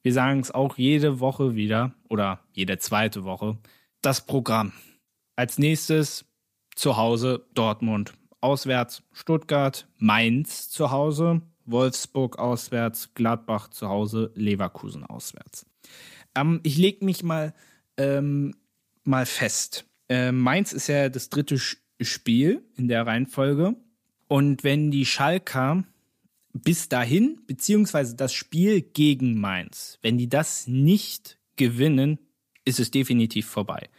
Wir sagen es auch jede Woche wieder oder jede zweite Woche. Das Programm. Als nächstes zu Hause Dortmund auswärts Stuttgart, Mainz zu Hause, Wolfsburg auswärts, Gladbach zu Hause, Leverkusen auswärts. Ähm, ich lege mich mal, ähm, mal fest. Äh, Mainz ist ja das dritte Spiel in der Reihenfolge. Und wenn die Schalker bis dahin, beziehungsweise das Spiel gegen Mainz, wenn die das nicht gewinnen, ist es definitiv vorbei.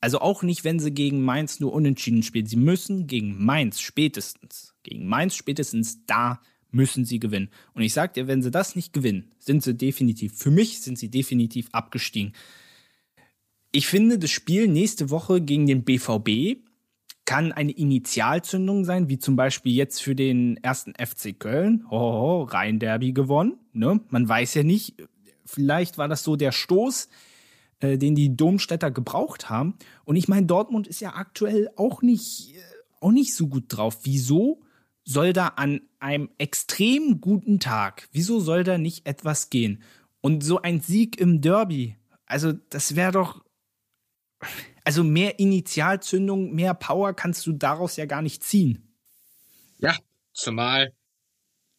Also auch nicht, wenn sie gegen Mainz nur unentschieden spielen. Sie müssen gegen Mainz spätestens, gegen Mainz spätestens da müssen sie gewinnen. Und ich sag dir, wenn sie das nicht gewinnen, sind sie definitiv, für mich sind sie definitiv abgestiegen. Ich finde, das Spiel nächste Woche gegen den BVB kann eine Initialzündung sein, wie zum Beispiel jetzt für den ersten FC Köln. Oh, Rhein-Derby gewonnen. Ne? Man weiß ja nicht, vielleicht war das so der Stoß, äh, den die Domstädter gebraucht haben. Und ich meine, Dortmund ist ja aktuell auch nicht, äh, auch nicht so gut drauf. Wieso soll da an einem extrem guten Tag, wieso soll da nicht etwas gehen? Und so ein Sieg im Derby, also das wäre doch, also mehr Initialzündung, mehr Power kannst du daraus ja gar nicht ziehen. Ja, zumal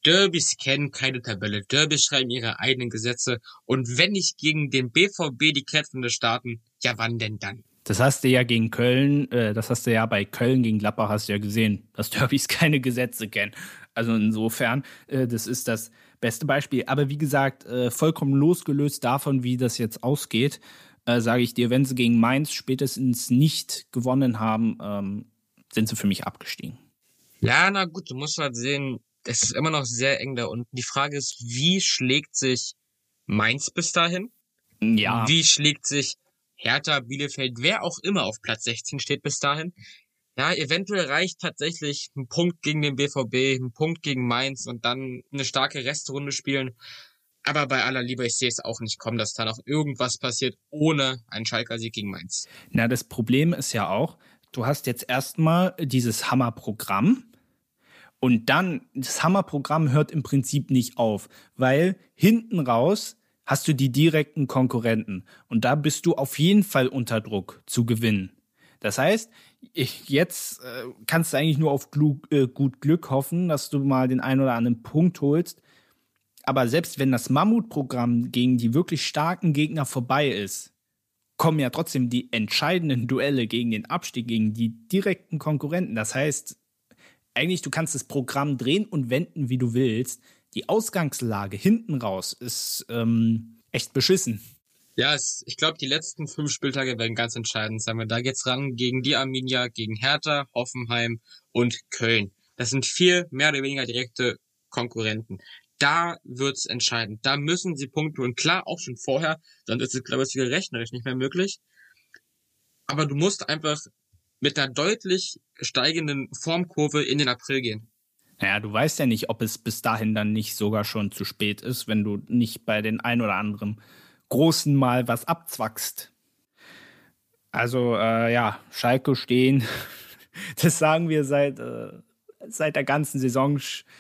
Derbys kennen keine Tabelle. Derbys schreiben ihre eigenen Gesetze. Und wenn nicht gegen den BVB die Kehrtwende starten, ja wann denn dann? Das hast du ja gegen Köln, äh, das hast du ja bei Köln gegen Gladbach hast du ja gesehen, dass Derbys keine Gesetze kennen. Also insofern, äh, das ist das beste Beispiel. Aber wie gesagt, äh, vollkommen losgelöst davon, wie das jetzt ausgeht, äh, sage ich dir, wenn sie gegen Mainz spätestens nicht gewonnen haben, ähm, sind sie für mich abgestiegen. Ja, na gut, du musst halt sehen, es ist immer noch sehr eng da unten. Die Frage ist, wie schlägt sich Mainz bis dahin? Ja. Wie schlägt sich Hertha, Bielefeld, wer auch immer auf Platz 16 steht bis dahin? Ja, eventuell reicht tatsächlich ein Punkt gegen den BVB, ein Punkt gegen Mainz und dann eine starke Restrunde spielen. Aber bei aller Liebe, ich sehe es auch nicht kommen, dass da noch irgendwas passiert ohne einen Schalker Sieg gegen Mainz. Na, das Problem ist ja auch, du hast jetzt erstmal dieses Hammerprogramm, und dann, das Hammerprogramm hört im Prinzip nicht auf, weil hinten raus hast du die direkten Konkurrenten. Und da bist du auf jeden Fall unter Druck zu gewinnen. Das heißt, ich, jetzt äh, kannst du eigentlich nur auf Glu äh, gut Glück hoffen, dass du mal den einen oder anderen Punkt holst. Aber selbst wenn das Mammutprogramm gegen die wirklich starken Gegner vorbei ist, kommen ja trotzdem die entscheidenden Duelle gegen den Abstieg, gegen die direkten Konkurrenten. Das heißt, eigentlich, du kannst das Programm drehen und wenden, wie du willst. Die Ausgangslage hinten raus ist ähm, echt beschissen. Ja, es, ich glaube, die letzten fünf Spieltage werden ganz entscheidend sein. Da geht's ran gegen die Arminia, gegen Hertha, Hoffenheim und Köln. Das sind vier mehr oder weniger direkte Konkurrenten. Da wird's entscheidend. Da müssen sie Punkte und klar auch schon vorher, sonst ist es glaube ich wieder rechnerisch nicht mehr möglich. Aber du musst einfach mit einer deutlich steigenden Formkurve in den April gehen. Naja, du weißt ja nicht, ob es bis dahin dann nicht sogar schon zu spät ist, wenn du nicht bei den ein oder anderen Großen mal was abzwackst. Also, äh, ja, Schalke stehen, das sagen wir seit, äh, seit der ganzen Saison,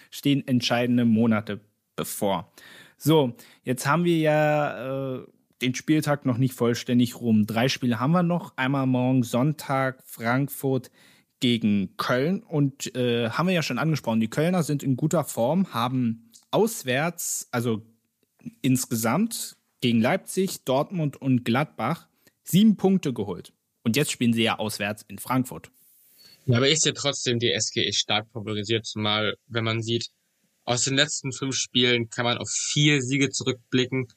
stehen entscheidende Monate bevor. So, jetzt haben wir ja äh, den Spieltag noch nicht vollständig rum. Drei Spiele haben wir noch. Einmal morgen Sonntag Frankfurt gegen Köln. Und äh, haben wir ja schon angesprochen, die Kölner sind in guter Form, haben auswärts, also insgesamt gegen Leipzig, Dortmund und Gladbach sieben Punkte geholt. Und jetzt spielen sie ja auswärts in Frankfurt. Ja, aber ich sehe trotzdem die SGE stark favorisiert, zumal wenn man sieht, aus den letzten fünf Spielen kann man auf vier Siege zurückblicken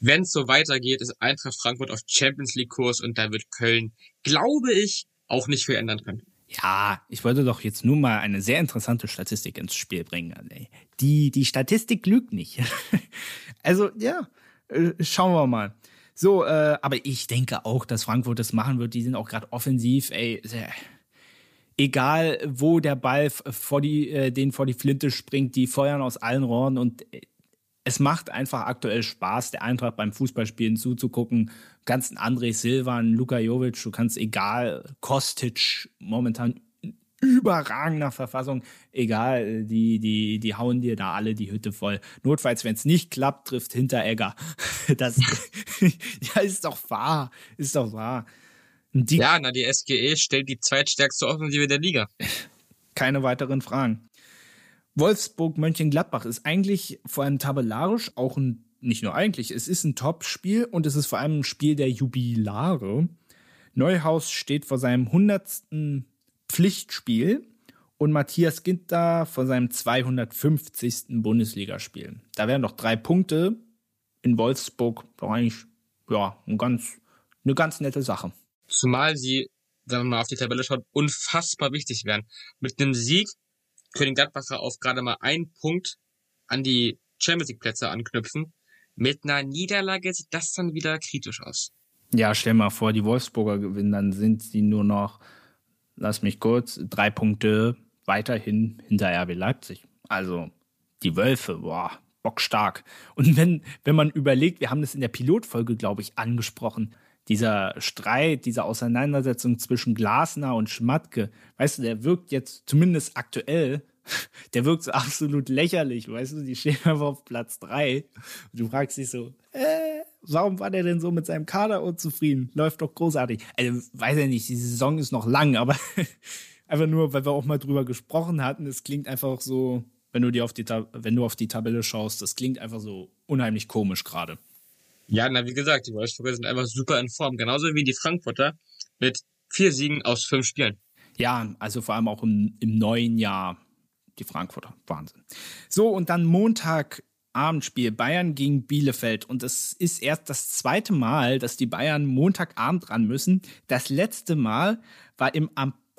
wenn es so weitergeht, ist Eintracht Frankfurt auf Champions League Kurs und da wird Köln, glaube ich, auch nicht viel ändern können. Ja, ich wollte doch jetzt nur mal eine sehr interessante Statistik ins Spiel bringen. Die, die Statistik lügt nicht. also, ja, äh, schauen wir mal. So, äh, aber ich denke auch, dass Frankfurt das machen wird. Die sind auch gerade offensiv, ey. Egal wo der Ball vor die, äh, den vor die Flinte springt, die feuern aus allen Rohren und äh, es macht einfach aktuell Spaß, der Eintracht beim Fußballspielen zuzugucken. Einen André Silva, einen Luka Jovic, du kannst egal, Kostic momentan überragender Verfassung, egal, die, die, die hauen dir da alle die Hütte voll. Notfalls, wenn es nicht klappt, trifft Hinteregger. Das ja, ist doch wahr, ist doch wahr. Die, ja, na, die SGE stellt die zweitstärkste Offensive der Liga. Keine weiteren Fragen. Wolfsburg-Mönchengladbach ist eigentlich vor allem tabellarisch auch ein, nicht nur eigentlich, es ist ein Top-Spiel und es ist vor allem ein Spiel der Jubilare. Neuhaus steht vor seinem 100. Pflichtspiel und Matthias Ginter vor seinem 250. Bundesligaspiel. Da wären doch drei Punkte in Wolfsburg doch eigentlich ja, ein ganz, eine ganz nette Sache. Zumal sie, wenn man mal auf die Tabelle schaut, unfassbar wichtig wären. Mit einem Sieg können Gladbacher auf gerade mal einen Punkt an die Champions League Plätze anknüpfen. Mit einer Niederlage sieht das dann wieder kritisch aus. Ja, stell mal vor, die Wolfsburger gewinnen, dann sind sie nur noch, lass mich kurz, drei Punkte weiterhin hinter RB Leipzig. Also die Wölfe, boah, bockstark. Und wenn, wenn man überlegt, wir haben das in der Pilotfolge, glaube ich, angesprochen, dieser Streit, diese Auseinandersetzung zwischen Glasner und Schmatke, weißt du, der wirkt jetzt zumindest aktuell, der wirkt so absolut lächerlich, weißt du, die stehen einfach auf Platz drei und du fragst dich so, äh, warum war der denn so mit seinem Kader unzufrieden? Läuft doch großartig. Also, weiß ja nicht, die Saison ist noch lang, aber einfach nur, weil wir auch mal drüber gesprochen hatten, es klingt einfach so, wenn du dir auf die, wenn du auf die Tabelle schaust, das klingt einfach so unheimlich komisch gerade. Ja, na, wie gesagt, die Wolfsburger sind einfach super in Form. Genauso wie die Frankfurter mit vier Siegen aus fünf Spielen. Ja, also vor allem auch im, im neuen Jahr die Frankfurter. Wahnsinn. So, und dann Montag Abendspiel Bayern gegen Bielefeld. Und es ist erst das zweite Mal, dass die Bayern Montagabend ran müssen. Das letzte Mal war im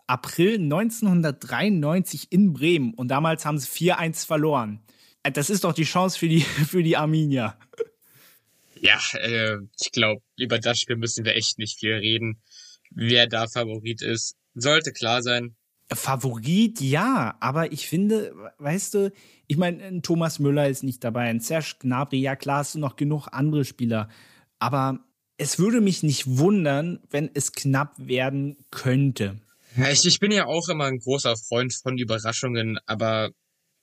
April 1993 in Bremen. Und damals haben sie 4-1 verloren. Das ist doch die Chance für die, für die Arminia. Ja, äh, ich glaube, über das Spiel müssen wir echt nicht viel reden. Wer da Favorit ist, sollte klar sein. Favorit, ja, aber ich finde, weißt du, ich meine, Thomas Müller ist nicht dabei, ein Serge Gnabry, ja klar hast du noch genug andere Spieler, aber es würde mich nicht wundern, wenn es knapp werden könnte. Ich, ich bin ja auch immer ein großer Freund von Überraschungen, aber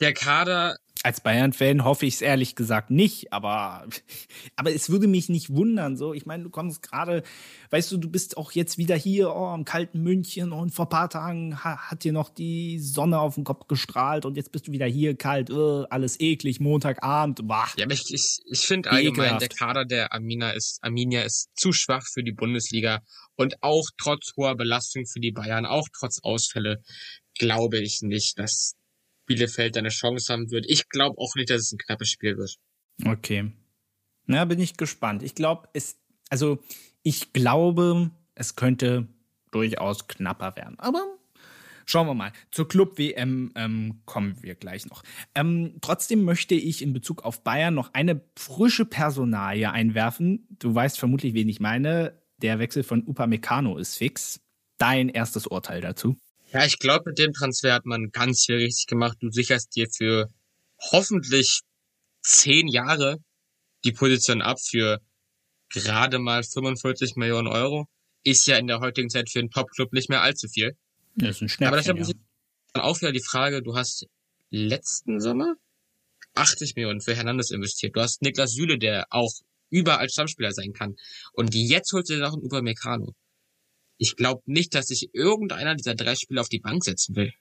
der Kader als Bayern-Fan hoffe ich es ehrlich gesagt nicht, aber, aber es würde mich nicht wundern. So, ich meine, du kommst gerade, weißt du, du bist auch jetzt wieder hier oh, im kalten München und vor paar Tagen hat dir noch die Sonne auf den Kopf gestrahlt und jetzt bist du wieder hier kalt, uh, alles eklig, Montagabend. Bah. Ja, aber ich, ich, ich finde allgemein, der Kader der Amina ist, Arminia ist zu schwach für die Bundesliga und auch trotz hoher Belastung für die Bayern, auch trotz Ausfälle, glaube ich nicht, dass Bielefeld eine Chance haben wird. Ich glaube auch nicht, dass es ein knappes Spiel wird. Okay. Na, bin ich gespannt. Ich glaube, es, also ich glaube, es könnte durchaus knapper werden. Aber schauen wir mal. Zur Club-WM ähm, kommen wir gleich noch. Ähm, trotzdem möchte ich in Bezug auf Bayern noch eine frische Personalie einwerfen. Du weißt vermutlich, wen ich meine. Der Wechsel von Upamecano ist fix. Dein erstes Urteil dazu? Ja, ich glaube, mit dem Transfer hat man ganz viel richtig gemacht. Du sicherst dir für hoffentlich zehn Jahre die Position ab für gerade mal 45 Millionen Euro. Ist ja in der heutigen Zeit für einen Top-Club nicht mehr allzu viel. Das ist ein Schnäppchen, Aber das ja. dann auch wieder die Frage, du hast letzten Sommer 80 Millionen für Hernandez investiert. Du hast Niklas Süle, der auch überall Stammspieler sein kann. Und jetzt holst du dir noch einen Upamecano ich glaube nicht, dass sich irgendeiner dieser drei Spieler auf die Bank setzen will.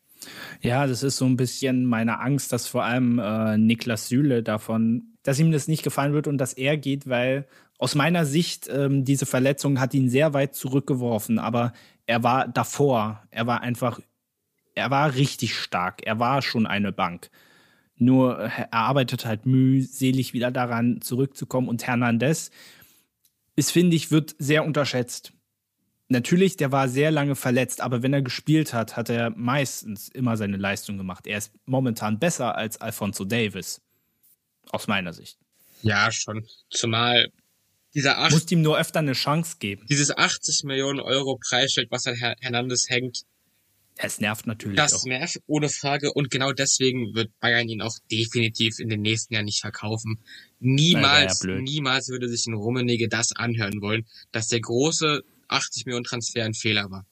Ja, das ist so ein bisschen meine Angst, dass vor allem äh, Niklas Süle davon, dass ihm das nicht gefallen wird und dass er geht, weil aus meiner Sicht ähm, diese Verletzung hat ihn sehr weit zurückgeworfen, aber er war davor, er war einfach, er war richtig stark, er war schon eine Bank. Nur äh, er arbeitet halt mühselig wieder daran zurückzukommen und Hernandez ist, finde ich, wird sehr unterschätzt natürlich, der war sehr lange verletzt, aber wenn er gespielt hat, hat er meistens immer seine Leistung gemacht. Er ist momentan besser als Alfonso Davis. Aus meiner Sicht. Ja, schon. Zumal dieser 8, Muss ihm nur öfter eine Chance geben. Dieses 80 Millionen Euro Preisschild, was an Hernandez hängt, Es nervt natürlich Das auch. nervt ohne Frage und genau deswegen wird Bayern ihn auch definitiv in den nächsten Jahren nicht verkaufen. Niemals, ja niemals würde sich ein Rummenigge das anhören wollen, dass der große 80 Millionen Transfer ein Fehler war.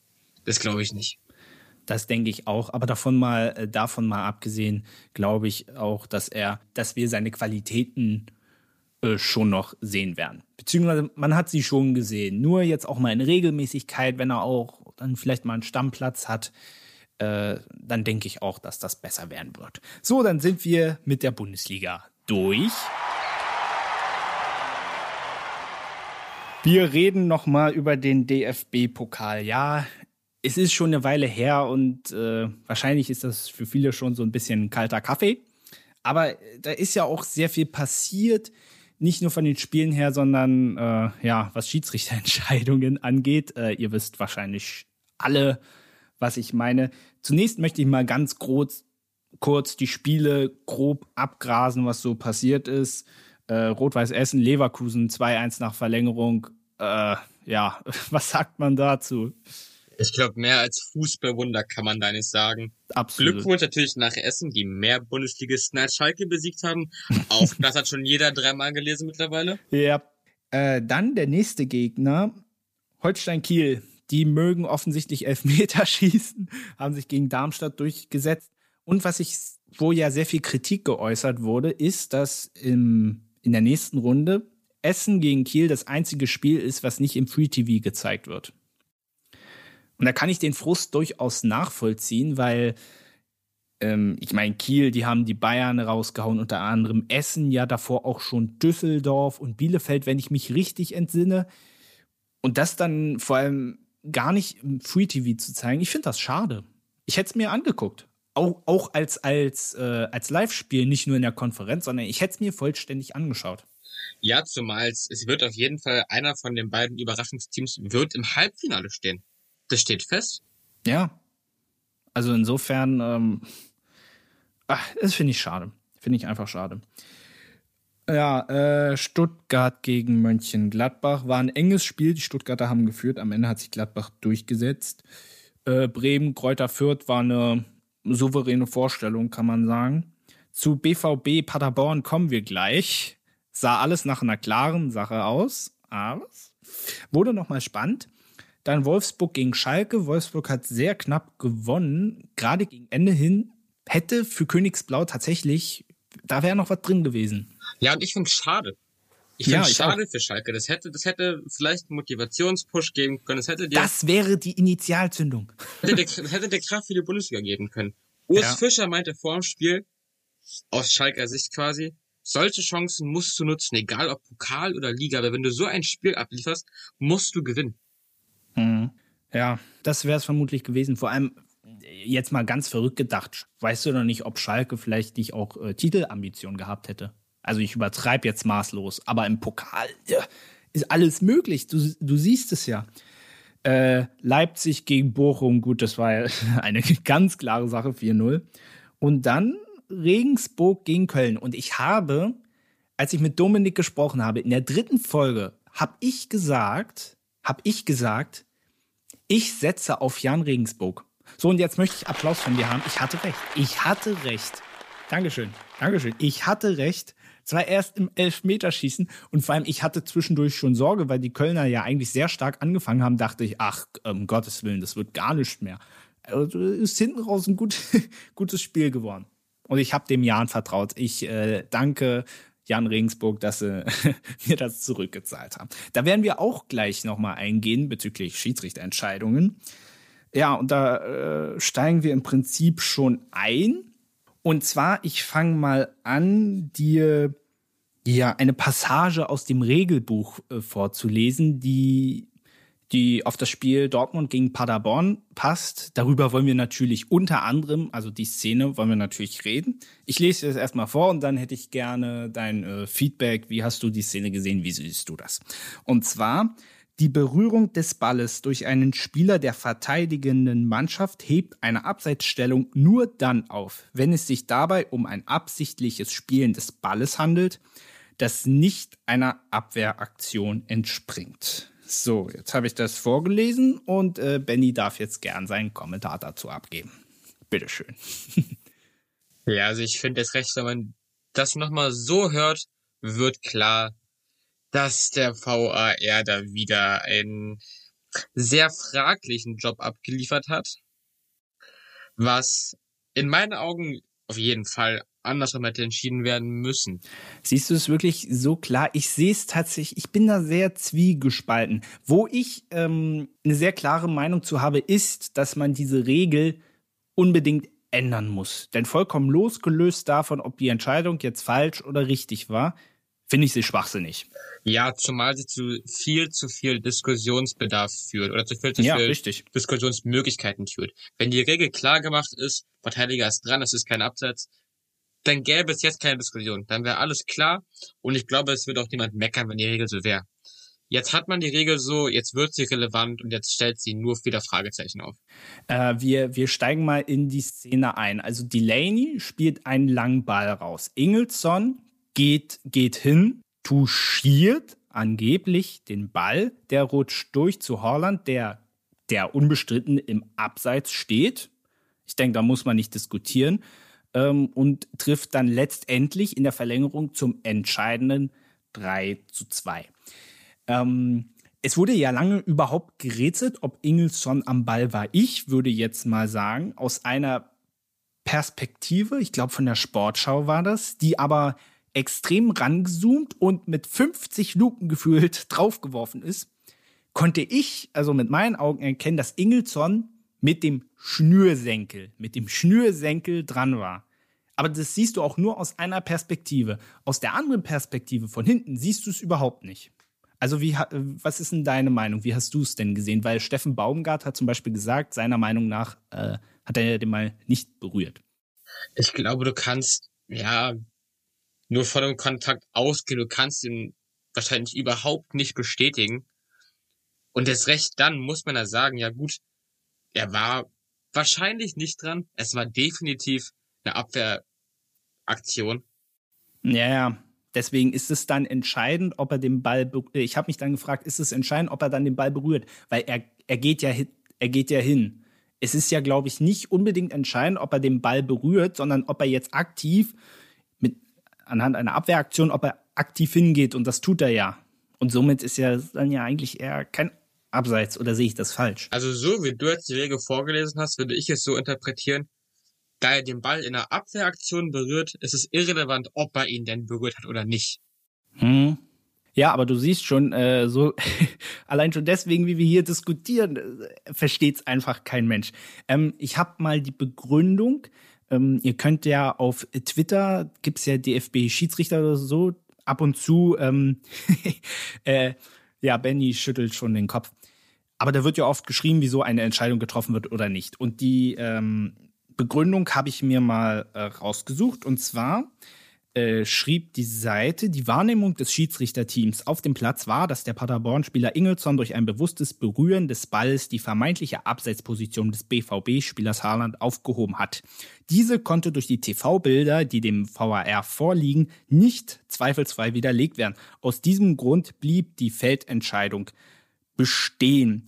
Das glaube ich nicht. Das denke ich auch. Aber davon mal, äh, davon mal abgesehen, glaube ich auch, dass er, dass wir seine Qualitäten äh, schon noch sehen werden. Beziehungsweise man hat sie schon gesehen. Nur jetzt auch mal in Regelmäßigkeit, wenn er auch dann vielleicht mal einen Stammplatz hat, äh, dann denke ich auch, dass das besser werden wird. So, dann sind wir mit der Bundesliga durch. Wir reden noch mal über den DFB-Pokal. Ja, es ist schon eine Weile her und äh, wahrscheinlich ist das für viele schon so ein bisschen kalter Kaffee. Aber da ist ja auch sehr viel passiert, nicht nur von den Spielen her, sondern äh, ja, was Schiedsrichterentscheidungen angeht. Äh, ihr wisst wahrscheinlich alle, was ich meine. Zunächst möchte ich mal ganz kurz, kurz die Spiele grob abgrasen, was so passiert ist. Äh, Rot-Weiß Essen, Leverkusen 2-1 nach Verlängerung. Äh, ja, was sagt man dazu? Ich glaube, mehr als Fußballwunder kann man da nicht sagen. Absolut. Glückwunsch natürlich nach Essen, die mehr Bundesligisten als Schalke besiegt haben. Auch das hat schon jeder dreimal gelesen mittlerweile. Ja. Äh, dann der nächste Gegner, Holstein Kiel. Die mögen offensichtlich Elfmeter schießen, haben sich gegen Darmstadt durchgesetzt. Und was ich, wo ja sehr viel Kritik geäußert wurde, ist, dass im, in der nächsten Runde Essen gegen Kiel das einzige Spiel ist, was nicht im Free TV gezeigt wird. Und da kann ich den Frust durchaus nachvollziehen, weil ähm, ich meine, Kiel, die haben die Bayern rausgehauen, unter anderem Essen, ja davor auch schon Düsseldorf und Bielefeld, wenn ich mich richtig entsinne. Und das dann vor allem gar nicht im Free TV zu zeigen, ich finde das schade. Ich hätte es mir angeguckt. Auch, auch als, als, äh, als Live-Spiel, nicht nur in der Konferenz, sondern ich hätte es mir vollständig angeschaut. Ja, zumal es, wird auf jeden Fall einer von den beiden Überraschungsteams wird im Halbfinale stehen. Das steht fest. Ja. Also insofern, ähm, ach, das finde ich schade. Finde ich einfach schade. Ja, äh, Stuttgart gegen Mönchengladbach war ein enges Spiel. Die Stuttgarter haben geführt. Am Ende hat sich Gladbach durchgesetzt. Äh, Bremen, Kräuter Fürth war eine souveräne Vorstellung, kann man sagen. Zu BVB Paderborn kommen wir gleich. Sah alles nach einer klaren Sache aus, aber es wurde nochmal spannend. Dann Wolfsburg gegen Schalke. Wolfsburg hat sehr knapp gewonnen. Gerade gegen Ende hin hätte für Königsblau tatsächlich, da wäre noch was drin gewesen. Ja, und ich finde schade. Ich Ja, finde ich schade für Schalke. Das hätte, das hätte vielleicht einen Motivationspush geben können. Das hätte dir, Das wäre die Initialzündung. hätte der, das hätte der Kraft für die Bundesliga geben können. Urs Ja. Fischer meinte vor dem Spiel, aus Schalker Sicht quasi, solche Chancen musst du nutzen, egal ob Pokal oder Liga. Aber wenn du so ein Spiel ablieferst, musst du gewinnen. Mhm. Ja, das wäre es vermutlich gewesen. Vor allem jetzt mal ganz verrückt gedacht. Weißt du noch nicht, ob Schalke vielleicht nicht auch äh, Titelambitionen gehabt hätte? Also ich übertreibe jetzt maßlos, aber im Pokal ja, ist alles möglich. Du, du siehst es ja. Äh, Leipzig gegen Bochum, gut, das war ja eine ganz klare Sache, 4-0. Und dann Regensburg gegen Köln. Und ich habe, als ich mit Dominik gesprochen habe, in der dritten Folge, habe ich gesagt, habe ich gesagt, ich setze auf Jan Regensburg. So, und jetzt möchte ich Applaus von dir haben. Ich hatte recht. Ich hatte recht. Dankeschön. Dankeschön. Ich hatte recht. Zwar erst im Elfmeterschießen und vor allem ich hatte zwischendurch schon Sorge, weil die Kölner ja eigentlich sehr stark angefangen haben, dachte ich, ach, um Gottes Willen, das wird gar nicht mehr. Also ist hinten raus ein gut, gutes Spiel geworden. Und ich habe dem Jan vertraut. Ich äh, danke Jan Regensburg, dass sie mir das zurückgezahlt haben. Da werden wir auch gleich nochmal eingehen bezüglich Schiedsrichterentscheidungen. Ja, und da äh, steigen wir im Prinzip schon ein. Und zwar, ich fange mal an, dir ja eine Passage aus dem Regelbuch äh, vorzulesen, die die auf das Spiel Dortmund gegen Paderborn passt. Darüber wollen wir natürlich unter anderem, also die Szene, wollen wir natürlich reden. Ich lese das erstmal vor und dann hätte ich gerne dein äh, Feedback. Wie hast du die Szene gesehen? Wie siehst du das? Und zwar, die Berührung des Balles durch einen Spieler der verteidigenden Mannschaft hebt eine Abseitsstellung nur dann auf, wenn es sich dabei um ein absichtliches Spielen des Balles handelt, das nicht einer Abwehraktion entspringt. So, jetzt habe ich das vorgelesen und äh, Benny darf jetzt gern seinen Kommentar dazu abgeben. Bitteschön. ja, also ich finde es recht, wenn man das nochmal so hört, wird klar, dass der VAR da wieder einen sehr fraglichen Job abgeliefert hat, was in meinen Augen auf jeden Fall andersrum hätte entschieden werden müssen. Siehst du es wirklich so klar? Ich sehe es tatsächlich, ich bin da sehr zwiegespalten. Wo ich ähm, eine sehr klare Meinung zu habe, ist, dass man diese Regel unbedingt ändern muss. Denn vollkommen losgelöst davon, ob die Entscheidung jetzt falsch oder richtig war, finde ich sie schwachsinnig. Ja, zumal sie zu viel zu viel Diskussionsbedarf führt oder zu viel zu ja, viel richtig. Diskussionsmöglichkeiten führt. Wenn die Regel klar gemacht ist, Verteidiger ist dran, es ist kein Absatz, dann gäbe es jetzt keine Diskussion. Dann wäre alles klar und ich glaube, es wird auch niemand meckern, wenn die Regel so wäre. Jetzt hat man die Regel so, jetzt wird sie relevant und jetzt stellt sie nur wieder Fragezeichen auf. Äh, wir, wir steigen mal in die Szene ein. Also Delaney spielt einen langen Ball raus. Ingelsson geht, geht hin, touchiert angeblich den Ball, der rutscht durch zu Holland, der, der unbestritten im Abseits steht. Ich denke, da muss man nicht diskutieren ähm, und trifft dann letztendlich in der Verlängerung zum entscheidenden 3 zu 2. Ähm, es wurde ja lange überhaupt gerätselt, ob Ingelsson am Ball war. Ich würde jetzt mal sagen, aus einer Perspektive, ich glaube von der Sportschau war das, die aber extrem rangezoomt und mit 50 Lupen gefühlt draufgeworfen ist, konnte ich also mit meinen Augen erkennen, dass Ingelsson mit dem Schnürsenkel, mit dem Schnürsenkel dran war. Aber das siehst du auch nur aus einer Perspektive. Aus der anderen Perspektive von hinten siehst du es überhaupt nicht. Also wie, was ist denn deine Meinung? Wie hast du es denn gesehen? Weil Steffen Baumgart hat zum Beispiel gesagt, seiner Meinung nach äh, hat er den mal nicht berührt. Ich glaube, du kannst, ja, nur von dem Kontakt ausgehen. Du kannst ihn wahrscheinlich überhaupt nicht bestätigen. Und erst recht dann muss man ja sagen, ja gut, er war wahrscheinlich nicht dran. Es war definitiv eine Abwehraktion. Ja, ja. Deswegen ist es dann entscheidend, ob er den Ball. Ich habe mich dann gefragt, ist es entscheidend, ob er dann den Ball berührt? Weil er, er, geht, ja, er geht ja hin. Es ist ja, glaube ich, nicht unbedingt entscheidend, ob er den Ball berührt, sondern ob er jetzt aktiv anhand einer Abwehraktion, ob er aktiv hingeht und das tut er ja. Und somit ist ja dann ja eigentlich eher kein Abseits oder sehe ich das falsch? Also so wie du jetzt die Regel vorgelesen hast, würde ich es so interpretieren, da er den Ball in einer Abwehraktion berührt, ist es irrelevant, ob er ihn denn berührt hat oder nicht. Hm. Ja, aber du siehst schon, äh, so allein schon deswegen, wie wir hier diskutieren, äh, versteht es einfach kein Mensch. Ähm, ich habe mal die Begründung ähm, ihr könnt ja auf Twitter, gibt es ja DFB-Schiedsrichter oder so, ab und zu, ähm, äh, ja, Benny schüttelt schon den Kopf. Aber da wird ja oft geschrieben, wieso eine Entscheidung getroffen wird oder nicht. Und die ähm, Begründung habe ich mir mal äh, rausgesucht. Und zwar äh, schrieb die Seite, die Wahrnehmung des Schiedsrichterteams auf dem Platz war, dass der Paderborn-Spieler Ingelsson durch ein bewusstes Berühren des Balls die vermeintliche Abseitsposition des BVB-Spielers Haaland aufgehoben hat. Diese konnte durch die TV-Bilder, die dem VAR vorliegen, nicht zweifelsfrei widerlegt werden. Aus diesem Grund blieb die Feldentscheidung bestehen.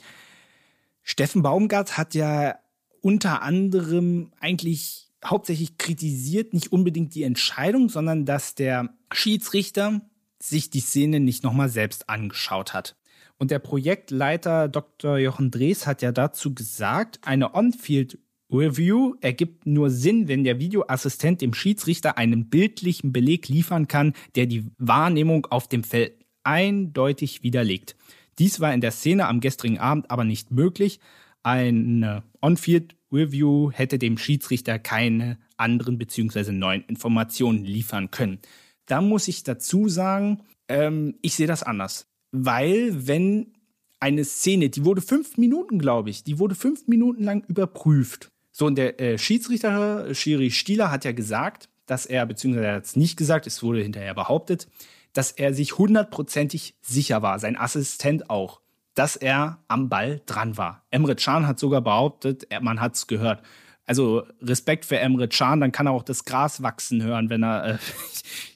Steffen Baumgart hat ja unter anderem eigentlich hauptsächlich kritisiert nicht unbedingt die Entscheidung, sondern dass der Schiedsrichter sich die Szene nicht nochmal selbst angeschaut hat. Und der Projektleiter Dr. Jochen Drees hat ja dazu gesagt, eine On-Field Review ergibt nur Sinn, wenn der Videoassistent dem Schiedsrichter einen bildlichen Beleg liefern kann, der die Wahrnehmung auf dem Feld eindeutig widerlegt. Dies war in der Szene am gestrigen Abend aber nicht möglich. Eine On-Field Review hätte dem Schiedsrichter keine anderen bzw. neuen Informationen liefern können. Da muss ich dazu sagen, ähm, ich sehe das anders. Weil wenn eine Szene, die wurde fünf Minuten, glaube ich, die wurde fünf Minuten lang überprüft. So, und der äh, Schiedsrichter, Schiri Stieler, hat ja gesagt, dass er, beziehungsweise er hat es nicht gesagt, es wurde hinterher behauptet, dass er sich hundertprozentig sicher war, sein Assistent auch dass er am Ball dran war. Emre Can hat sogar behauptet, man hat es gehört. Also Respekt für Emre Can, dann kann er auch das Gras wachsen hören, wenn er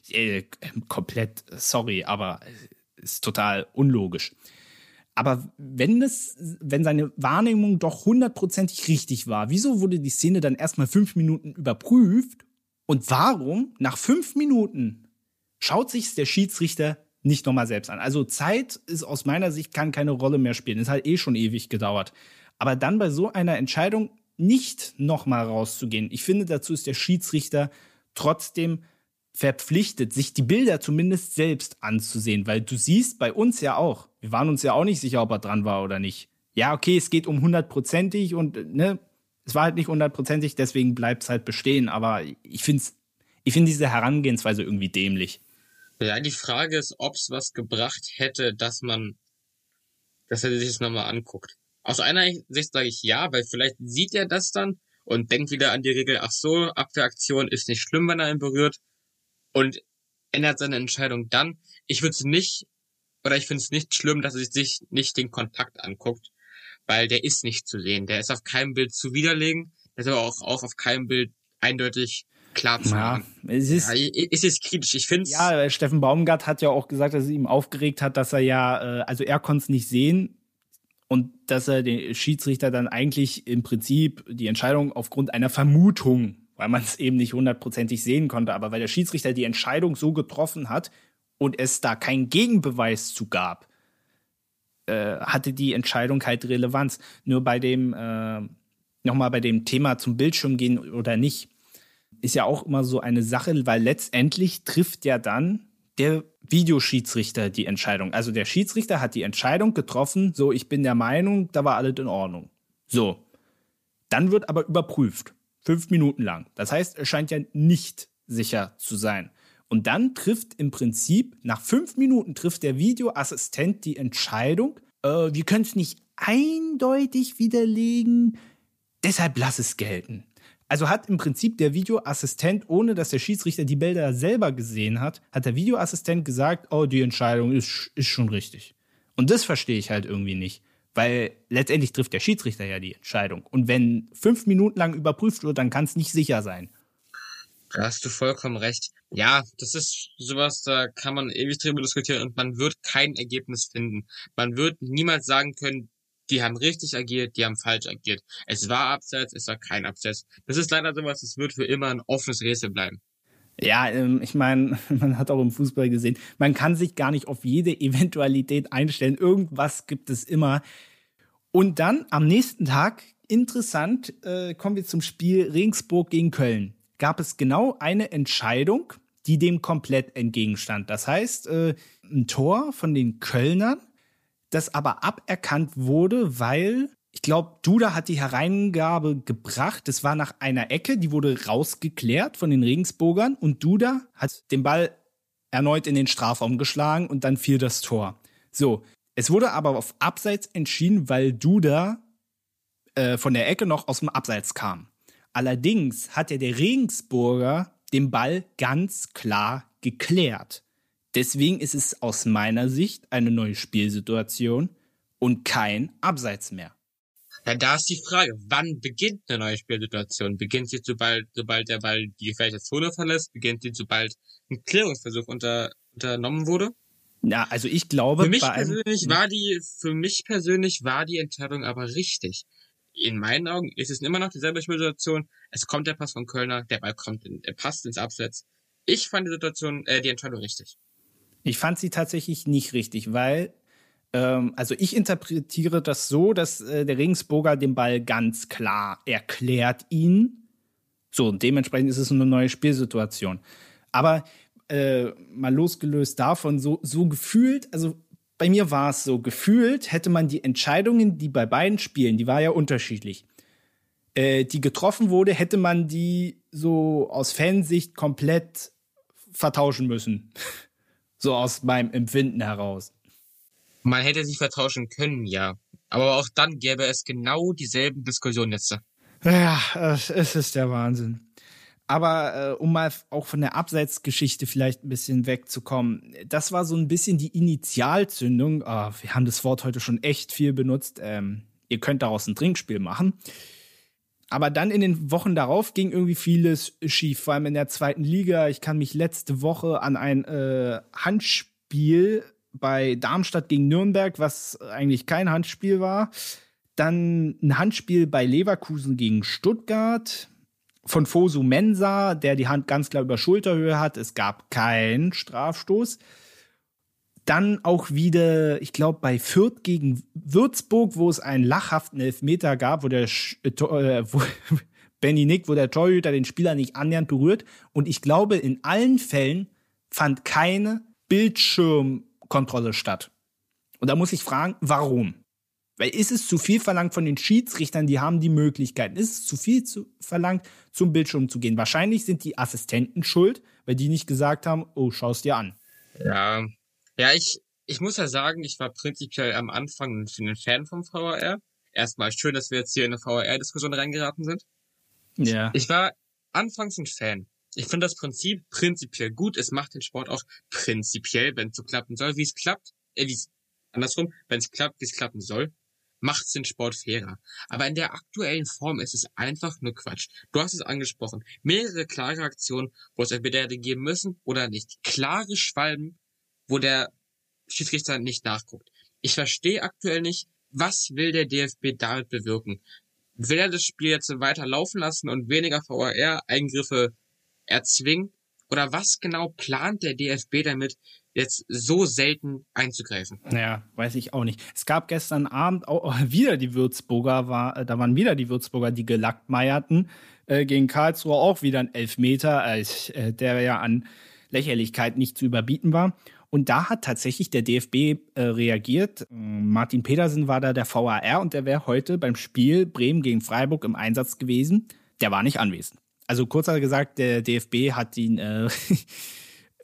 äh, äh, komplett, sorry, aber ist total unlogisch. Aber wenn es, wenn seine Wahrnehmung doch hundertprozentig richtig war, wieso wurde die Szene dann erstmal fünf Minuten überprüft? Und warum nach fünf Minuten schaut sich der Schiedsrichter nicht nochmal selbst an? Also Zeit ist aus meiner Sicht kann keine Rolle mehr spielen. Es hat eh schon ewig gedauert. Aber dann bei so einer Entscheidung nicht nochmal rauszugehen. Ich finde, dazu ist der Schiedsrichter trotzdem verpflichtet, sich die Bilder zumindest selbst anzusehen, weil du siehst bei uns ja auch, wir waren uns ja auch nicht sicher, ob er dran war oder nicht. Ja, okay, es geht um hundertprozentig und ne, es war halt nicht hundertprozentig, deswegen bleibt es halt bestehen, aber ich finde ich finde diese Herangehensweise irgendwie dämlich. Ja, die Frage ist, ob es was gebracht hätte, dass man, dass er sich das nochmal anguckt. Aus einer Sicht sage ich ja, weil vielleicht sieht er das dann und denkt wieder an die Regel, ach so, Abwehraktion ist nicht schlimm, wenn er ihn berührt und ändert seine Entscheidung dann. Ich würde es nicht, oder ich finde es nicht schlimm, dass er sich nicht den Kontakt anguckt, weil der ist nicht zu sehen. Der ist auf keinem Bild zu widerlegen, der ist aber auch, auch auf keinem Bild eindeutig klar zu ja, Es ist, ja, es ist kritisch. Ich finde Ja, Steffen Baumgart hat ja auch gesagt, dass es ihm aufgeregt hat, dass er ja, äh, also er konnte es nicht sehen und dass er den Schiedsrichter dann eigentlich im Prinzip die Entscheidung aufgrund einer Vermutung weil man es eben nicht hundertprozentig sehen konnte, aber weil der Schiedsrichter die Entscheidung so getroffen hat und es da keinen Gegenbeweis zu gab, äh, hatte die Entscheidung halt Relevanz. Nur bei dem, äh, nochmal bei dem Thema zum Bildschirm gehen oder nicht, ist ja auch immer so eine Sache, weil letztendlich trifft ja dann der Videoschiedsrichter die Entscheidung. Also der Schiedsrichter hat die Entscheidung getroffen, so ich bin der Meinung, da war alles in Ordnung. So. Dann wird aber überprüft. Fünf Minuten lang. Das heißt, er scheint ja nicht sicher zu sein. Und dann trifft im Prinzip, nach fünf Minuten trifft der Videoassistent die Entscheidung, äh, wir können es nicht eindeutig widerlegen, deshalb lass es gelten. Also hat im Prinzip der Videoassistent, ohne dass der Schiedsrichter die Bilder selber gesehen hat, hat der Videoassistent gesagt, oh, die Entscheidung ist, ist schon richtig. Und das verstehe ich halt irgendwie nicht. Weil letztendlich trifft der Schiedsrichter ja die Entscheidung. Und wenn fünf Minuten lang überprüft wird, dann kann es nicht sicher sein. Da hast du vollkommen recht. Ja, das ist sowas, da kann man ewig drüber diskutieren und man wird kein Ergebnis finden. Man wird niemals sagen können, die haben richtig agiert, die haben falsch agiert. Es war Abseits, es war kein Abseits. Das ist leider sowas, es wird für immer ein offenes Rätsel bleiben. Ja, ähm, ich meine, man hat auch im Fußball gesehen, man kann sich gar nicht auf jede Eventualität einstellen. Irgendwas gibt es immer. Und dann am nächsten Tag, interessant, äh, kommen wir zum Spiel Regensburg gegen Köln. Gab es genau eine Entscheidung, die dem komplett entgegenstand. Das heißt, äh, ein Tor von den Kölnern, das aber aberkannt wurde, weil ich glaube, Duda hat die Hereingabe gebracht. Das war nach einer Ecke, die wurde rausgeklärt von den Regensburgern und Duda hat den Ball erneut in den Strafraum geschlagen und dann fiel das Tor. So, es wurde aber auf Abseits entschieden, weil Duda äh, von der Ecke noch aus dem Abseits kam. Allerdings hat ja der Regensburger den Ball ganz klar geklärt. Deswegen ist es aus meiner Sicht eine neue Spielsituation und kein Abseits mehr. Ja, da ist die Frage, wann beginnt eine neue Spielsituation? Beginnt sie sobald, sobald der Ball die gefährliche Zone verlässt? Beginnt sie sobald ein Klärungsversuch unter, unternommen wurde? Ja, also ich glaube, für mich persönlich war die, für mich persönlich war die Entscheidung aber richtig. In meinen Augen ist es immer noch dieselbe Spielsituation. Es kommt der Pass von Kölner, der Ball kommt, in, er passt ins Abseits. Ich fand die Situation, äh, die Entscheidung richtig. Ich fand sie tatsächlich nicht richtig, weil ähm, also ich interpretiere das so, dass äh, der Regensburger den Ball ganz klar erklärt ihn. So, und dementsprechend ist es eine neue Spielsituation. Aber äh, mal losgelöst davon, so, so gefühlt, also bei mir war es so, gefühlt hätte man die Entscheidungen, die bei beiden Spielen, die war ja unterschiedlich, äh, die getroffen wurde, hätte man die so aus Fansicht komplett vertauschen müssen. so aus meinem Empfinden heraus. Man hätte sich vertauschen können, ja. Aber auch dann gäbe es genau dieselben Diskussionen jetzt. Ja, es ist der Wahnsinn. Aber äh, um mal auch von der Abseitsgeschichte vielleicht ein bisschen wegzukommen, das war so ein bisschen die Initialzündung. Oh, wir haben das Wort heute schon echt viel benutzt. Ähm, ihr könnt daraus ein Trinkspiel machen. Aber dann in den Wochen darauf ging irgendwie vieles schief, vor allem in der zweiten Liga. Ich kann mich letzte Woche an ein äh, Handspiel bei Darmstadt gegen Nürnberg, was eigentlich kein Handspiel war. Dann ein Handspiel bei Leverkusen gegen Stuttgart von Fosu Mensa, der die Hand ganz klar über Schulterhöhe hat. Es gab keinen Strafstoß. Dann auch wieder, ich glaube, bei Fürth gegen Würzburg, wo es einen lachhaften Elfmeter gab, wo der äh, äh wo, Benny Nick, wo der Torhüter den Spieler nicht annähernd berührt. Und ich glaube, in allen Fällen fand keine Bildschirmkontrolle statt. Und da muss ich fragen, warum? Weil ist es zu viel verlangt von den Schiedsrichtern, die haben die Möglichkeiten, ist es zu viel zu verlangt, zum Bildschirm zu gehen? Wahrscheinlich sind die Assistenten schuld, weil die nicht gesagt haben, oh, schau's dir an. Ja, ja, ich, ich muss ja sagen, ich war prinzipiell am Anfang ein Fan vom VAR. Erstmal schön, dass wir jetzt hier in eine VAR-Diskussion reingeraten sind. Ja. Ich war anfangs ein Fan. Ich finde das Prinzip prinzipiell gut. Es macht den Sport auch prinzipiell, wenn es so klappen soll, wie es klappt, äh, wie es andersrum, wenn es klappt, wie es klappen soll, macht es den Sport fairer. Aber in der aktuellen Form ist es einfach nur Quatsch. Du hast es angesprochen. Mehrere klare Aktionen, wo es entweder geben müssen oder nicht. Klare Schwalben, wo der Schiedsrichter nicht nachguckt. Ich verstehe aktuell nicht, was will der DFB damit bewirken? Will er das Spiel jetzt weiter laufen lassen und weniger VAR-Eingriffe erzwingen? Oder was genau plant der DFB damit, jetzt so selten einzugreifen. Ja, weiß ich auch nicht. Es gab gestern Abend auch wieder die Würzburger, war, äh, da waren wieder die Würzburger, die gelackmeierten, äh, gegen Karlsruhe auch wieder ein Elfmeter, äh, der ja an Lächerlichkeit nicht zu überbieten war. Und da hat tatsächlich der DFB äh, reagiert. Martin Petersen war da der VAR und der wäre heute beim Spiel Bremen gegen Freiburg im Einsatz gewesen. Der war nicht anwesend. Also kurzer gesagt, der DFB hat ihn äh,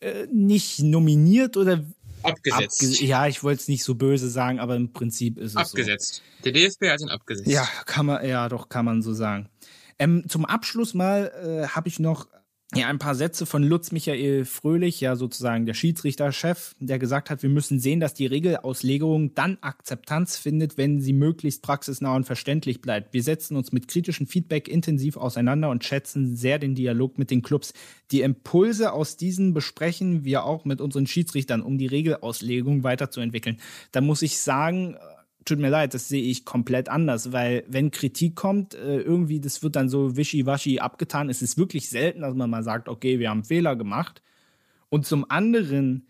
Äh, nicht nominiert oder abgesetzt. Abge ja, ich wollte es nicht so böse sagen, aber im Prinzip ist es abgesetzt. So. Der DFB hat ihn abgesetzt. Ja, kann man ja doch kann man so sagen. Ähm, zum Abschluss mal äh, habe ich noch ja, ein paar Sätze von Lutz Michael Fröhlich, ja sozusagen der Schiedsrichterchef, der gesagt hat, wir müssen sehen, dass die Regelauslegung dann Akzeptanz findet, wenn sie möglichst praxisnah und verständlich bleibt. Wir setzen uns mit kritischem Feedback intensiv auseinander und schätzen sehr den Dialog mit den Clubs. Die Impulse aus diesen besprechen wir auch mit unseren Schiedsrichtern, um die Regelauslegung weiterzuentwickeln. Da muss ich sagen, tut mir leid, das sehe ich komplett anders, weil wenn Kritik kommt, äh, irgendwie, das wird dann so wischiwaschi abgetan. Es ist wirklich selten, dass man mal sagt, okay, wir haben Fehler gemacht. Und zum anderen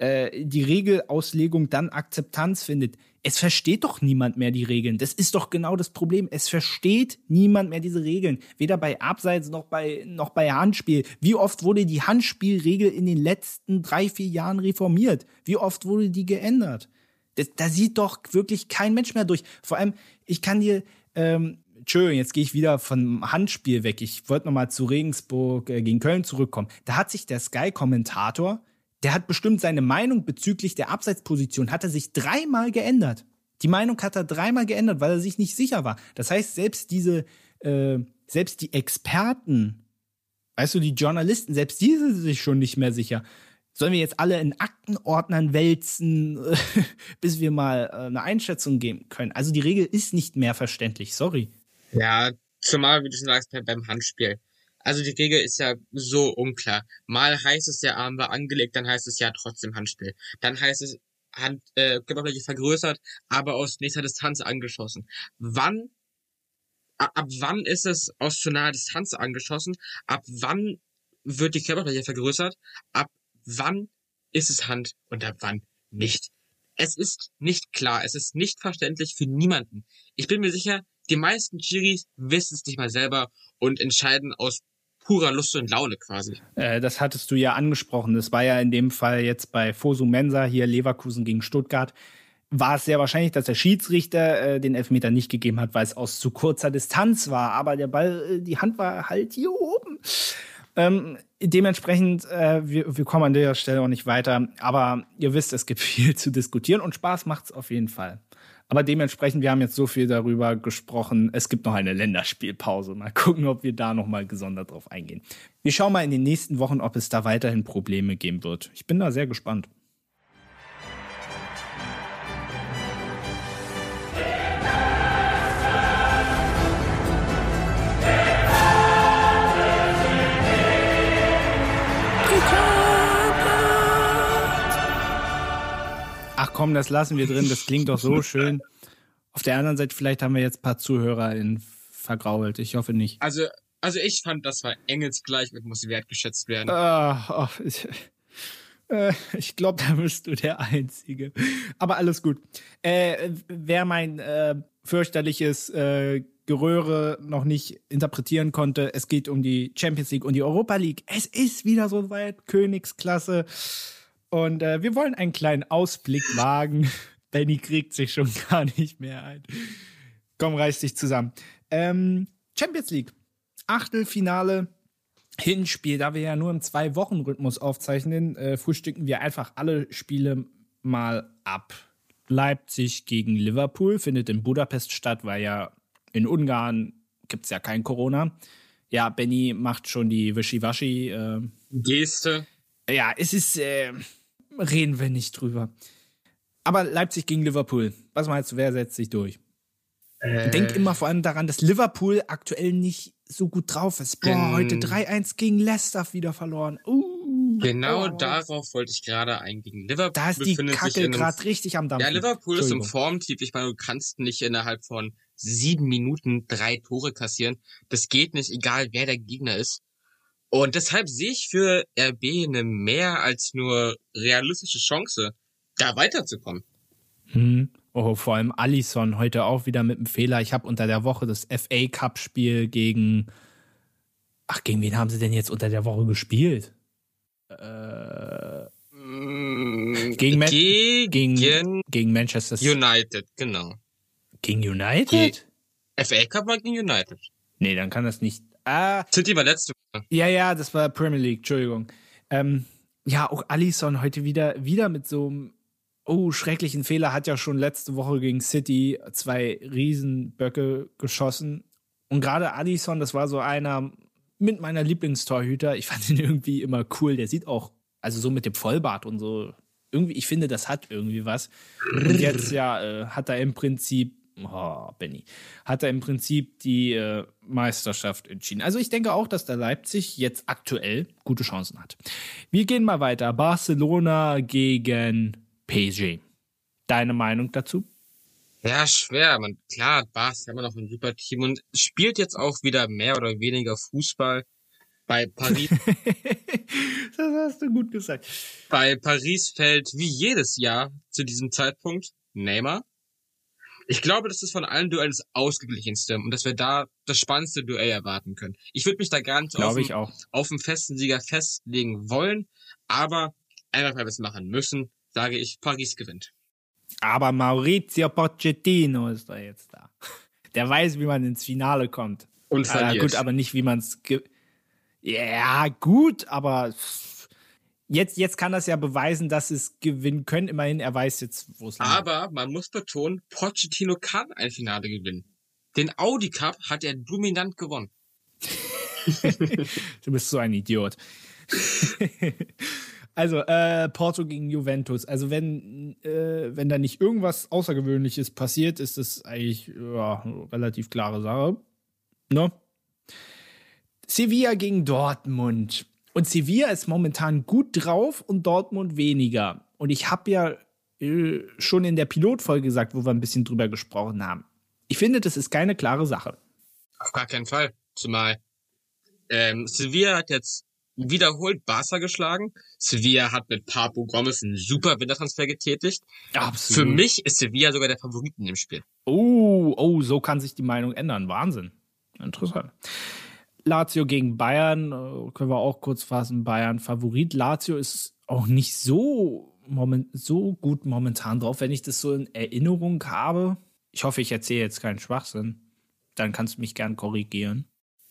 äh, die Regelauslegung dann Akzeptanz findet. Es versteht doch niemand mehr die Regeln. Das ist doch genau das Problem. Es versteht niemand mehr diese Regeln. Weder bei Abseits noch bei, noch bei Handspiel. Wie oft wurde die Handspielregel in den letzten drei, vier Jahren reformiert? Wie oft wurde die geändert? Das, da sieht doch wirklich kein Mensch mehr durch. Vor allem, ich kann dir, ähm, Entschuldigung, jetzt gehe ich wieder vom Handspiel weg. Ich wollte nochmal zu Regensburg äh, gegen Köln zurückkommen. Da hat sich der Sky-Kommentator, der hat bestimmt seine Meinung bezüglich der Abseitsposition, hat er sich dreimal geändert. Die Meinung hat er dreimal geändert, weil er sich nicht sicher war. Das heißt, selbst diese, äh, selbst die Experten, weißt du, die Journalisten, selbst die sind sich schon nicht mehr sicher. Sollen wir jetzt alle in Aktenordnern wälzen, bis wir mal äh, eine Einschätzung geben können? Also die Regel ist nicht mehr verständlich, sorry. Ja, zumal, wie du schon sagst, beim Handspiel. Also die Regel ist ja so unklar. Mal heißt es, der Arm war angelegt, dann heißt es ja trotzdem Handspiel. Dann heißt es, Hand, äh, Körperfläche vergrößert, aber aus nächster Distanz angeschossen. Wann, ab wann ist es aus zu naher Distanz angeschossen? Ab wann wird die Körperfläche vergrößert? Ab wann ist es Hand und ab wann nicht. Es ist nicht klar, es ist nicht verständlich für niemanden. Ich bin mir sicher, die meisten Chiris wissen es nicht mal selber und entscheiden aus purer Lust und Laune quasi. Äh, das hattest du ja angesprochen. Das war ja in dem Fall jetzt bei Fosu Mensa hier Leverkusen gegen Stuttgart. War es sehr wahrscheinlich, dass der Schiedsrichter äh, den Elfmeter nicht gegeben hat, weil es aus zu kurzer Distanz war. Aber der Ball, äh, die Hand war halt hier oben. Ähm, dementsprechend, äh, wir, wir kommen an der Stelle auch nicht weiter. Aber ihr wisst, es gibt viel zu diskutieren und Spaß macht es auf jeden Fall. Aber dementsprechend, wir haben jetzt so viel darüber gesprochen. Es gibt noch eine Länderspielpause. Mal gucken, ob wir da noch mal gesondert drauf eingehen. Wir schauen mal in den nächsten Wochen, ob es da weiterhin Probleme geben wird. Ich bin da sehr gespannt. Komm, das lassen wir drin, das klingt doch so schön. Auf der anderen Seite, vielleicht haben wir jetzt ein paar Zuhörer in vergrault. Ich hoffe nicht. Also, also ich fand, das war engelsgleich und muss wertgeschätzt werden. Ah, oh, ich, äh, ich glaube, da bist du der Einzige. Aber alles gut. Äh, wer mein äh, fürchterliches äh, Geröhre noch nicht interpretieren konnte, es geht um die Champions League und die Europa League. Es ist wieder so weit, Königsklasse. Und äh, wir wollen einen kleinen Ausblick wagen. Benny kriegt sich schon gar nicht mehr ein. Komm, reiß dich zusammen. Ähm, Champions League. Achtelfinale. Hinspiel, da wir ja nur im Zwei-Wochen-Rhythmus aufzeichnen, äh, frühstücken wir einfach alle Spiele mal ab. Leipzig gegen Liverpool findet in Budapest statt, weil ja in Ungarn gibt es ja kein Corona. Ja, Benny macht schon die Wischiwaschi. Äh, Geste. Ja, es ist. Äh, reden wir nicht drüber. Aber Leipzig gegen Liverpool. Was meinst du, wer setzt sich durch? Äh, Denk immer vor allem daran, dass Liverpool aktuell nicht so gut drauf ist. Boah, heute 3-1 gegen Leicester wieder verloren. Uh, genau oh. darauf wollte ich gerade eingehen. Liverpool da ist die Kacke gerade richtig am Dampfen. Ja, Liverpool ist im Formtief. Ich meine, du kannst nicht innerhalb von sieben Minuten drei Tore kassieren. Das geht nicht, egal wer der Gegner ist. Und deshalb sehe ich für RB eine mehr als nur realistische Chance, da weiterzukommen. Hm. Oh, vor allem Allison heute auch wieder mit einem Fehler. Ich habe unter der Woche das FA Cup Spiel gegen. Ach, gegen wen haben sie denn jetzt unter der Woche gespielt? Äh, gegen, Man gegen, gegen, gegen Manchester. United, genau. Gegen United? Die FA Cup war gegen United. Nee, dann kann das nicht. Ah, City war letzte Woche. Ja, ja, das war Premier League, Entschuldigung. Ähm, ja, auch Allison heute wieder, wieder mit so einem oh, schrecklichen Fehler, hat ja schon letzte Woche gegen City zwei Riesenböcke geschossen. Und gerade Addison, das war so einer mit meiner Lieblingstorhüter. Ich fand ihn irgendwie immer cool. Der sieht auch, also so mit dem Vollbart und so, irgendwie, ich finde, das hat irgendwie was. Und jetzt ja, äh, hat er im Prinzip, oh, Benny, hat er im Prinzip die äh, Meisterschaft entschieden. Also ich denke auch, dass der Leipzig jetzt aktuell gute Chancen hat. Wir gehen mal weiter. Barcelona gegen PSG. Deine Meinung dazu? Ja, schwer. Man, klar, Bas ist immer noch ein super Team und spielt jetzt auch wieder mehr oder weniger Fußball. Bei Paris. das hast du gut gesagt. Bei Paris fällt wie jedes Jahr zu diesem Zeitpunkt Neymar. Ich glaube, das ist von allen Duellen das ausgeglichenste und dass wir da das spannendste Duell erwarten können. Ich würde mich da gar nicht auf, ich auch. auf einen festen Sieger festlegen wollen, aber einfach weil wir es machen müssen, sage ich, Paris gewinnt. Aber Maurizio Pochettino ist da jetzt da. Der weiß, wie man ins Finale kommt. Und verliert. Äh, gut, aber nicht, wie man es. Ja, gut, aber jetzt, jetzt kann das ja beweisen, dass es gewinnen können. Immerhin, er weiß jetzt, wo es liegt. Aber man muss betonen, Pochettino kann ein Finale gewinnen. Den Audi Cup hat er dominant gewonnen. du bist so ein Idiot. Also, äh, Porto gegen Juventus. Also, wenn, äh, wenn da nicht irgendwas Außergewöhnliches passiert, ist das eigentlich ja, relativ klare Sache. Ne? Sevilla gegen Dortmund. Und Sevilla ist momentan gut drauf und Dortmund weniger. Und ich habe ja äh, schon in der Pilotfolge gesagt, wo wir ein bisschen drüber gesprochen haben. Ich finde, das ist keine klare Sache. Auf gar keinen Fall. Zumal ähm, Sevilla hat jetzt wiederholt Barca geschlagen. Sevilla hat mit Papo Gomez einen super Wintertransfer getätigt. Absolut. Für mich ist Sevilla sogar der Favorit in dem Spiel. Oh, oh, so kann sich die Meinung ändern. Wahnsinn. Interessant. Lazio gegen Bayern, äh, können wir auch kurz fassen. Bayern Favorit. Lazio ist auch nicht so, moment, so gut momentan drauf, wenn ich das so in Erinnerung habe. Ich hoffe, ich erzähle jetzt keinen Schwachsinn. Dann kannst du mich gern korrigieren.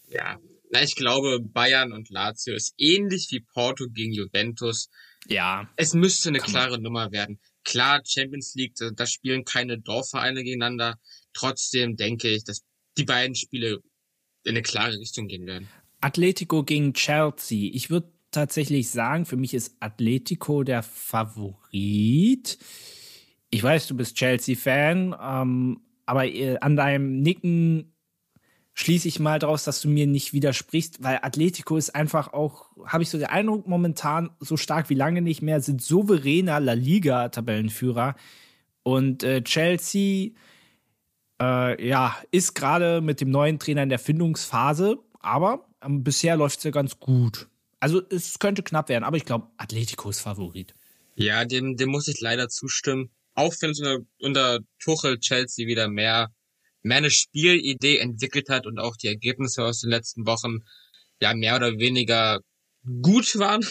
Ja, na, ich glaube, Bayern und Lazio ist ähnlich wie Porto gegen Juventus. Ja. Es müsste eine klare man. Nummer werden. Klar, Champions League, da spielen keine Dorfvereine gegeneinander. Trotzdem denke ich, dass die beiden Spiele in eine klare Richtung gehen werden. Atletico gegen Chelsea. Ich würde tatsächlich sagen, für mich ist Atletico der Favorit. Ich weiß, du bist Chelsea-Fan, ähm, aber äh, an deinem Nicken schließe ich mal daraus, dass du mir nicht widersprichst, weil Atletico ist einfach auch, habe ich so den Eindruck, momentan so stark wie lange nicht mehr, sind souveräner La Liga-Tabellenführer. Und äh, Chelsea, äh, ja, ist gerade mit dem neuen Trainer in der Findungsphase, aber ähm, bisher läuft es ja ganz gut. Also es könnte knapp werden, aber ich glaube, Atletico ist Favorit. Ja, dem, dem muss ich leider zustimmen. Auch wenn es unter, unter Tuchel Chelsea wieder mehr, mehr eine Spielidee entwickelt hat und auch die Ergebnisse aus den letzten Wochen ja mehr oder weniger gut waren.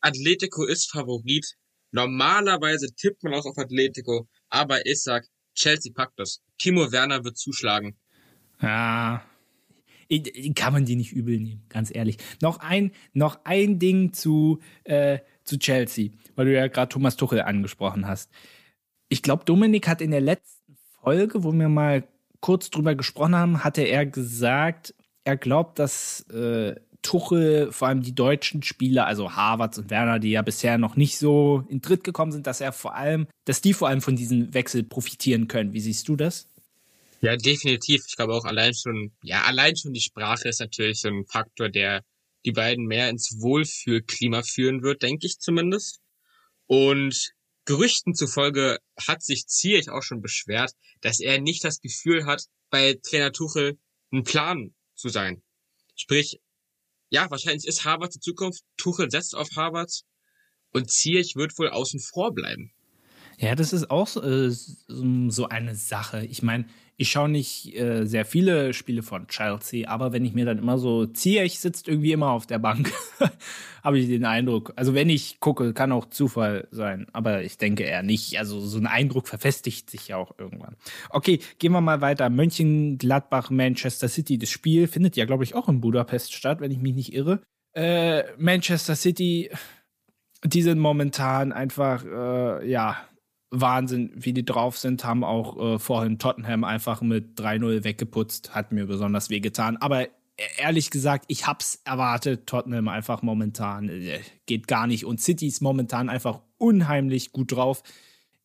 Atletico ist Favorit. Normalerweise tippt man auch auf Atletico, aber ich sag, Chelsea packt das. Timo Werner wird zuschlagen. Ja, kann man die nicht übel nehmen, ganz ehrlich. Noch ein, noch ein Ding zu, äh, zu Chelsea, weil du ja gerade Thomas Tuchel angesprochen hast. Ich glaube, Dominik hat in der letzten Folge, wo wir mal kurz drüber gesprochen haben, hatte er gesagt, er glaubt, dass äh, Tuchel vor allem die deutschen Spieler, also Harvards und Werner, die ja bisher noch nicht so in Tritt gekommen sind, dass er vor allem, dass die vor allem von diesem Wechsel profitieren können. Wie siehst du das? Ja, definitiv. Ich glaube auch allein schon, ja, allein schon die Sprache ist natürlich so ein Faktor, der die beiden mehr ins Wohlfühlklima führen wird, denke ich zumindest. Und Gerüchten zufolge hat sich Zierich auch schon beschwert, dass er nicht das Gefühl hat, bei Trainer Tuchel ein Plan zu sein. Sprich, ja, wahrscheinlich ist Harvard die Zukunft, Tuchel setzt auf Harvard und Zierich wird wohl außen vor bleiben. Ja, das ist auch äh, so eine Sache. Ich meine, ich schaue nicht äh, sehr viele Spiele von Chelsea, aber wenn ich mir dann immer so ziehe, ich sitzt irgendwie immer auf der Bank, habe ich den Eindruck. Also wenn ich gucke, kann auch Zufall sein, aber ich denke eher nicht. Also so ein Eindruck verfestigt sich ja auch irgendwann. Okay, gehen wir mal weiter. Mönchengladbach, Manchester City. Das Spiel findet ja, glaube ich, auch in Budapest statt, wenn ich mich nicht irre. Äh, Manchester City, die sind momentan einfach, äh, ja, Wahnsinn, wie die drauf sind, haben auch äh, vorhin Tottenham einfach mit 3-0 weggeputzt, hat mir besonders wehgetan. Aber e-, ehrlich gesagt, ich hab's erwartet, Tottenham einfach momentan äh, geht gar nicht und City ist momentan einfach unheimlich gut drauf.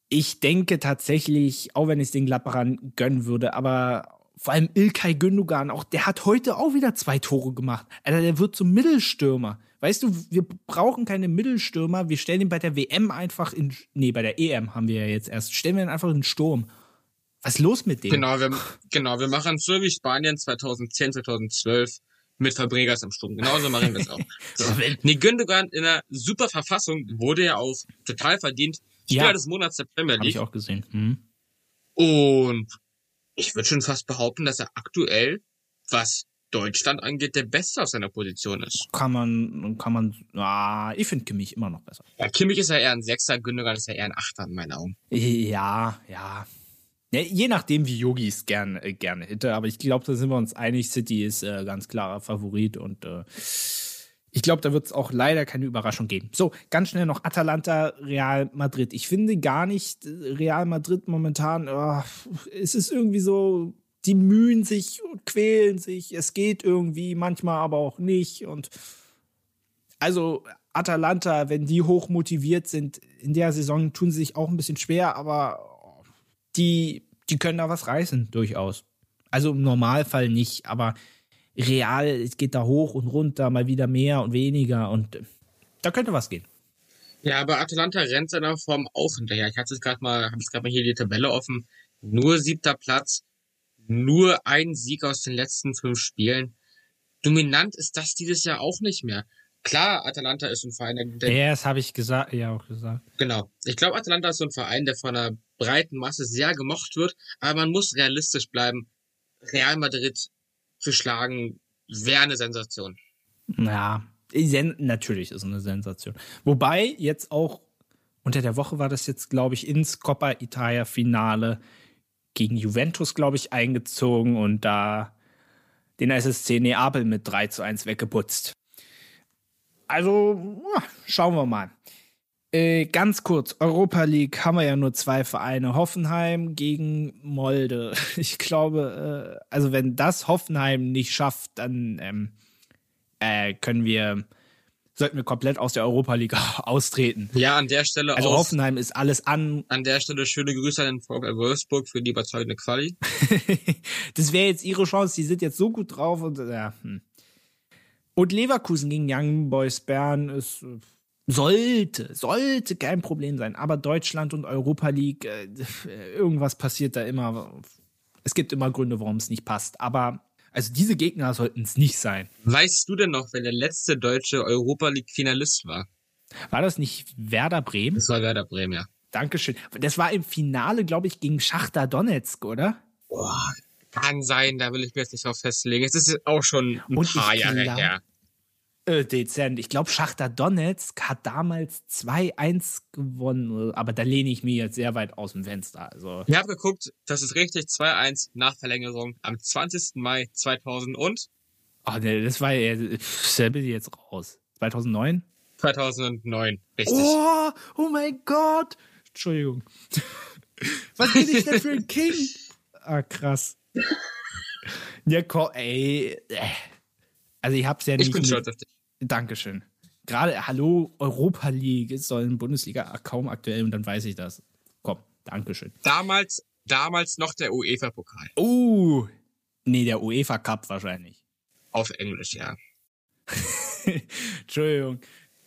Ich denke tatsächlich, auch wenn ich den Gladbachern gönnen würde, aber vor allem Ilkay Gündogan, auch der hat heute auch wieder zwei Tore gemacht. Alter, der wird zum Mittelstürmer. Weißt du, wir brauchen keine Mittelstürmer. Wir stellen ihn bei der WM einfach in. Nee, bei der EM haben wir ja jetzt erst. Stellen wir ihn einfach in Sturm. Was ist los mit dem? Genau, wir, genau, wir machen so wie Spanien 2010, 2012 mit Fabregas im Sturm. Genauso machen wir es auch. nee, Gündogan in einer super Verfassung wurde ja auch total verdient. Spieler ja, des Monats der Premier League. Hab ich auch gesehen. Hm. Und ich würde schon fast behaupten, dass er aktuell, was Deutschland angeht, der Beste auf seiner Position ist. Kann man, kann man, ah, ich finde Kimmich immer noch besser. Ja, Kimmich ist ja eher ein Sechser, Gündogan ist ja eher ein Achter in meinen Augen. Ja, ja. ja je nachdem, wie Yogi es gern, äh, gerne hätte, aber ich glaube, da sind wir uns einig, City ist äh, ganz klarer Favorit und äh, ich glaube, da wird es auch leider keine Überraschung geben. So, ganz schnell noch Atalanta, Real Madrid. Ich finde gar nicht äh, Real Madrid momentan, oh, es ist irgendwie so die mühen sich und quälen sich. Es geht irgendwie, manchmal aber auch nicht. Und also Atalanta, wenn die hoch motiviert sind, in der Saison tun sie sich auch ein bisschen schwer, aber die, die können da was reißen, durchaus. Also im Normalfall nicht, aber real, es geht da hoch und runter, mal wieder mehr und weniger und da könnte was gehen. Ja, aber Atalanta rennt seiner Form auch hinterher. Ich hatte es gerade mal, habe es gerade mal hier die Tabelle offen. Nur siebter Platz, nur ein Sieg aus den letzten fünf Spielen. Dominant ist das dieses Jahr auch nicht mehr. Klar, Atalanta ist ein Verein, der. Ja, das habe ich gesagt, ja auch gesagt. Genau. Ich glaube, Atalanta ist so ein Verein, der von einer breiten Masse sehr gemocht wird, aber man muss realistisch bleiben. Real Madrid zu schlagen, wäre eine Sensation. Ja, natürlich ist eine Sensation. Wobei jetzt auch unter der Woche war das jetzt, glaube ich, ins Coppa Italia Finale gegen Juventus, glaube ich, eingezogen und da den SSC Neapel mit 3 zu 1 weggeputzt. Also, schauen wir mal. Äh, ganz kurz, Europa League haben wir ja nur zwei Vereine. Hoffenheim gegen Molde. Ich glaube, äh, also wenn das Hoffenheim nicht schafft, dann ähm, äh, können wir sollten wir komplett aus der Europa League austreten. Ja, an der Stelle Also aus, Hoffenheim ist alles an. An der Stelle schöne Grüße an den VfL Wolfsburg für die überzeugende Quali. das wäre jetzt ihre Chance, die sind jetzt so gut drauf und ja. Hm. Und Leverkusen gegen Young Boys Bern ist sollte, sollte kein Problem sein. Aber Deutschland und Europa League, äh, irgendwas passiert da immer. Es gibt immer Gründe, warum es nicht passt. Aber also diese Gegner sollten es nicht sein. Weißt du denn noch, wer der letzte deutsche Europa League Finalist war? War das nicht Werder Bremen? Das war Werder Bremen, ja. Dankeschön. Das war im Finale, glaube ich, gegen Schachter Donetsk, oder? Boah, kann sein, da will ich mir jetzt nicht drauf festlegen. Es ist auch schon ein Und paar Jahre glaub, her. Äh, dezent. Ich glaube, Schachter Donetsk hat damals 2-1 gewonnen, aber da lehne ich mich jetzt sehr weit aus dem Fenster. Also. Ich habe geguckt, das ist richtig, 2-1 nach Verlängerung am 20. Mai 2000 und? Ach, nee, das war ja, ich jetzt raus. 2009? 2009, richtig. Oh, oh mein Gott! Entschuldigung. Was bin ich denn für ein King? Ah, krass. Ja, komm, ey. Also ich hab's ja nicht. Ich bin stolz auf dich. Dankeschön. Gerade, hallo, Europa League ist so in Bundesliga kaum aktuell und dann weiß ich das. Komm, Dankeschön. Damals, damals noch der UEFA-Pokal. Oh, nee, der UEFA Cup wahrscheinlich. Auf Englisch, ja. Entschuldigung.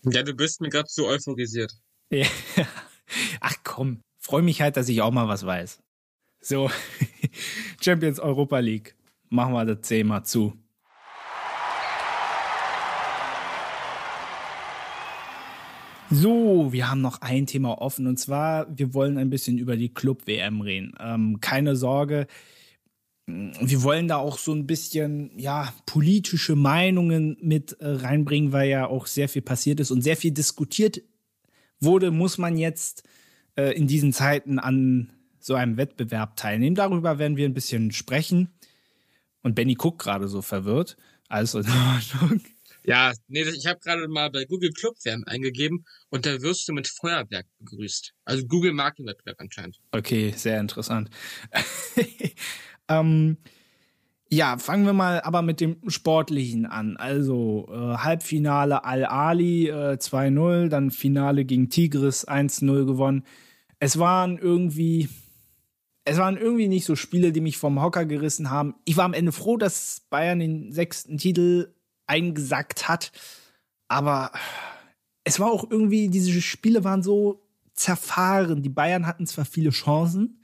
Ja, du bist mir gerade zu euphorisiert. Ja. Ach komm, freue mich halt, dass ich auch mal was weiß. So, Champions Europa League. Machen wir das Thema zu. So, wir haben noch ein Thema offen und zwar, wir wollen ein bisschen über die Club-WM reden. Ähm, keine Sorge, wir wollen da auch so ein bisschen, ja, politische Meinungen mit äh, reinbringen, weil ja auch sehr viel passiert ist und sehr viel diskutiert wurde, muss man jetzt äh, in diesen Zeiten an so einem Wettbewerb teilnehmen. Darüber werden wir ein bisschen sprechen. Und Benny guckt gerade so verwirrt. Also in Ordnung. Ja, nee, ich habe gerade mal bei Google Clubwärme eingegeben und da wirst du mit Feuerwerk begrüßt. Also Google den Wettbewerb anscheinend. Okay, sehr interessant. ähm, ja, fangen wir mal aber mit dem Sportlichen an. Also äh, Halbfinale Al-Ali äh, 2-0, dann Finale gegen Tigris 1-0 gewonnen. Es waren irgendwie, es waren irgendwie nicht so Spiele, die mich vom Hocker gerissen haben. Ich war am Ende froh, dass Bayern den sechsten Titel eingesackt hat. Aber es war auch irgendwie, diese Spiele waren so zerfahren. Die Bayern hatten zwar viele Chancen,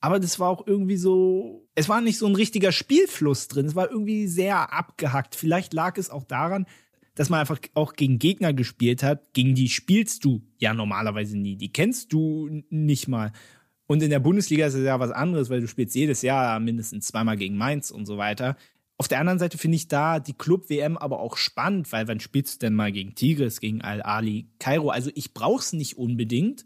aber das war auch irgendwie so, es war nicht so ein richtiger Spielfluss drin. Es war irgendwie sehr abgehackt. Vielleicht lag es auch daran, dass man einfach auch gegen Gegner gespielt hat. Gegen die spielst du ja normalerweise nie. Die kennst du nicht mal. Und in der Bundesliga ist es ja was anderes, weil du spielst jedes Jahr mindestens zweimal gegen Mainz und so weiter. Auf der anderen Seite finde ich da die Club-WM aber auch spannend, weil wann spielst du denn mal gegen Tigres, gegen Al-Ali, Kairo? Also ich brauche es nicht unbedingt,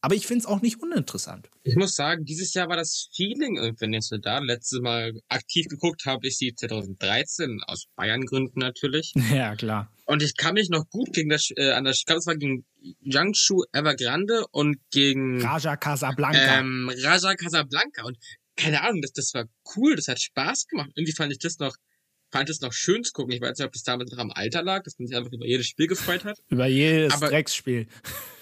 aber ich finde es auch nicht uninteressant. Ich muss sagen, dieses Jahr war das Feeling irgendwie nicht so da. Letztes Mal aktiv geguckt habe ich sie 2013, aus Bayern-Gründen natürlich. Ja, klar. Und ich kann mich noch gut gegen das, äh, an das, ich glaube, es war gegen Jiangsu Evergrande und gegen Raja Casablanca. Ähm, Raja Casablanca. Und keine Ahnung, das, das war cool, das hat Spaß gemacht. Irgendwie fand ich das noch, fand es noch schön zu gucken. Ich weiß nicht, ob das damals noch am Alter lag, dass man sich einfach über jedes Spiel gefreut hat. Über jedes aber, Drecksspiel.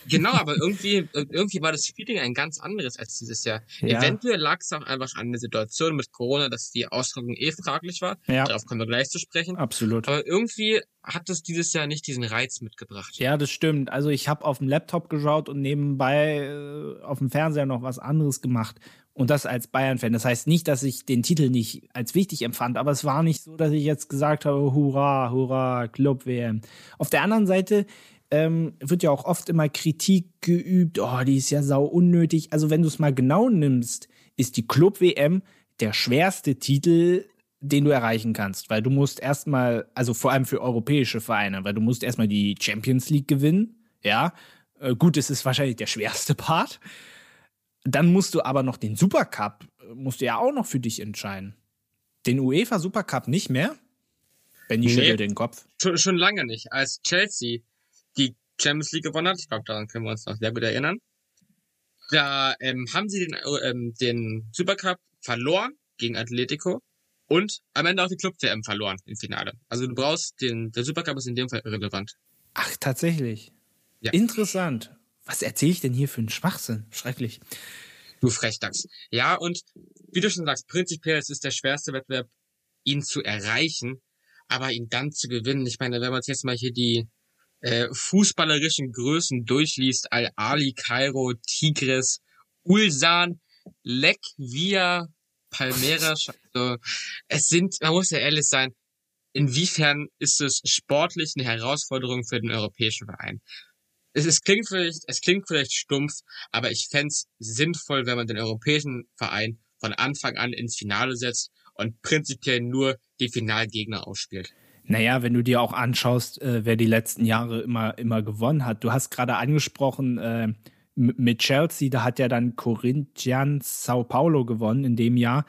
Genau, aber irgendwie, irgendwie war das Feeling ein ganz anderes als dieses Jahr. Ja. Eventuell lag es auch einfach an der Situation mit Corona, dass die Austragung eh fraglich war. Ja. Darauf kommen wir gleich zu sprechen. Absolut. Aber irgendwie hat es dieses Jahr nicht diesen Reiz mitgebracht. Ja, das stimmt. Also ich habe auf dem Laptop geschaut und nebenbei äh, auf dem Fernseher noch was anderes gemacht. Und das als Bayern-Fan. Das heißt nicht, dass ich den Titel nicht als wichtig empfand, aber es war nicht so, dass ich jetzt gesagt habe, hurra, hurra, Club-WM. Auf der anderen Seite ähm, wird ja auch oft immer Kritik geübt, oh, die ist ja sau unnötig. Also wenn du es mal genau nimmst, ist die Club-WM der schwerste Titel, den du erreichen kannst, weil du musst erstmal, also vor allem für europäische Vereine, weil du musst erstmal die Champions League gewinnen, ja. Äh, gut, es ist wahrscheinlich der schwerste Part. Dann musst du aber noch den Supercup, musst du ja auch noch für dich entscheiden. Den UEFA Supercup nicht mehr? Benny nee, schüttelt den Kopf. Schon, schon lange nicht. Als Chelsea die Champions League gewonnen hat, ich glaube, daran können wir uns noch sehr gut erinnern, da ähm, haben sie den, ähm, den Supercup verloren gegen Atletico und am Ende auch die Club-WM verloren im Finale. Also du brauchst den, der Supercup ist in dem Fall irrelevant. Ach, tatsächlich. Ja. Interessant. Was erzähle ich denn hier für einen Schwachsinn? Schrecklich. Du Frechdachs. Ja, und wie du schon sagst, prinzipiell es ist der schwerste Wettbewerb, ihn zu erreichen, aber ihn dann zu gewinnen. Ich meine, wenn man jetzt mal hier die äh, fußballerischen Größen durchliest, Al-Ali, Kairo, Tigres, Ulsan, Lek, Via, Palmeiras, also, es sind, man muss ja ehrlich sein, inwiefern ist es sportlich eine Herausforderung für den europäischen Verein? Es, es klingt vielleicht, es klingt vielleicht stumpf, aber ich fände sinnvoll, wenn man den europäischen Verein von Anfang an ins Finale setzt und prinzipiell nur die Finalgegner ausspielt. Naja, wenn du dir auch anschaust, äh, wer die letzten Jahre immer, immer gewonnen hat. Du hast gerade angesprochen, äh, mit Chelsea, da hat ja dann Corinthians Sao Paulo gewonnen in dem Jahr.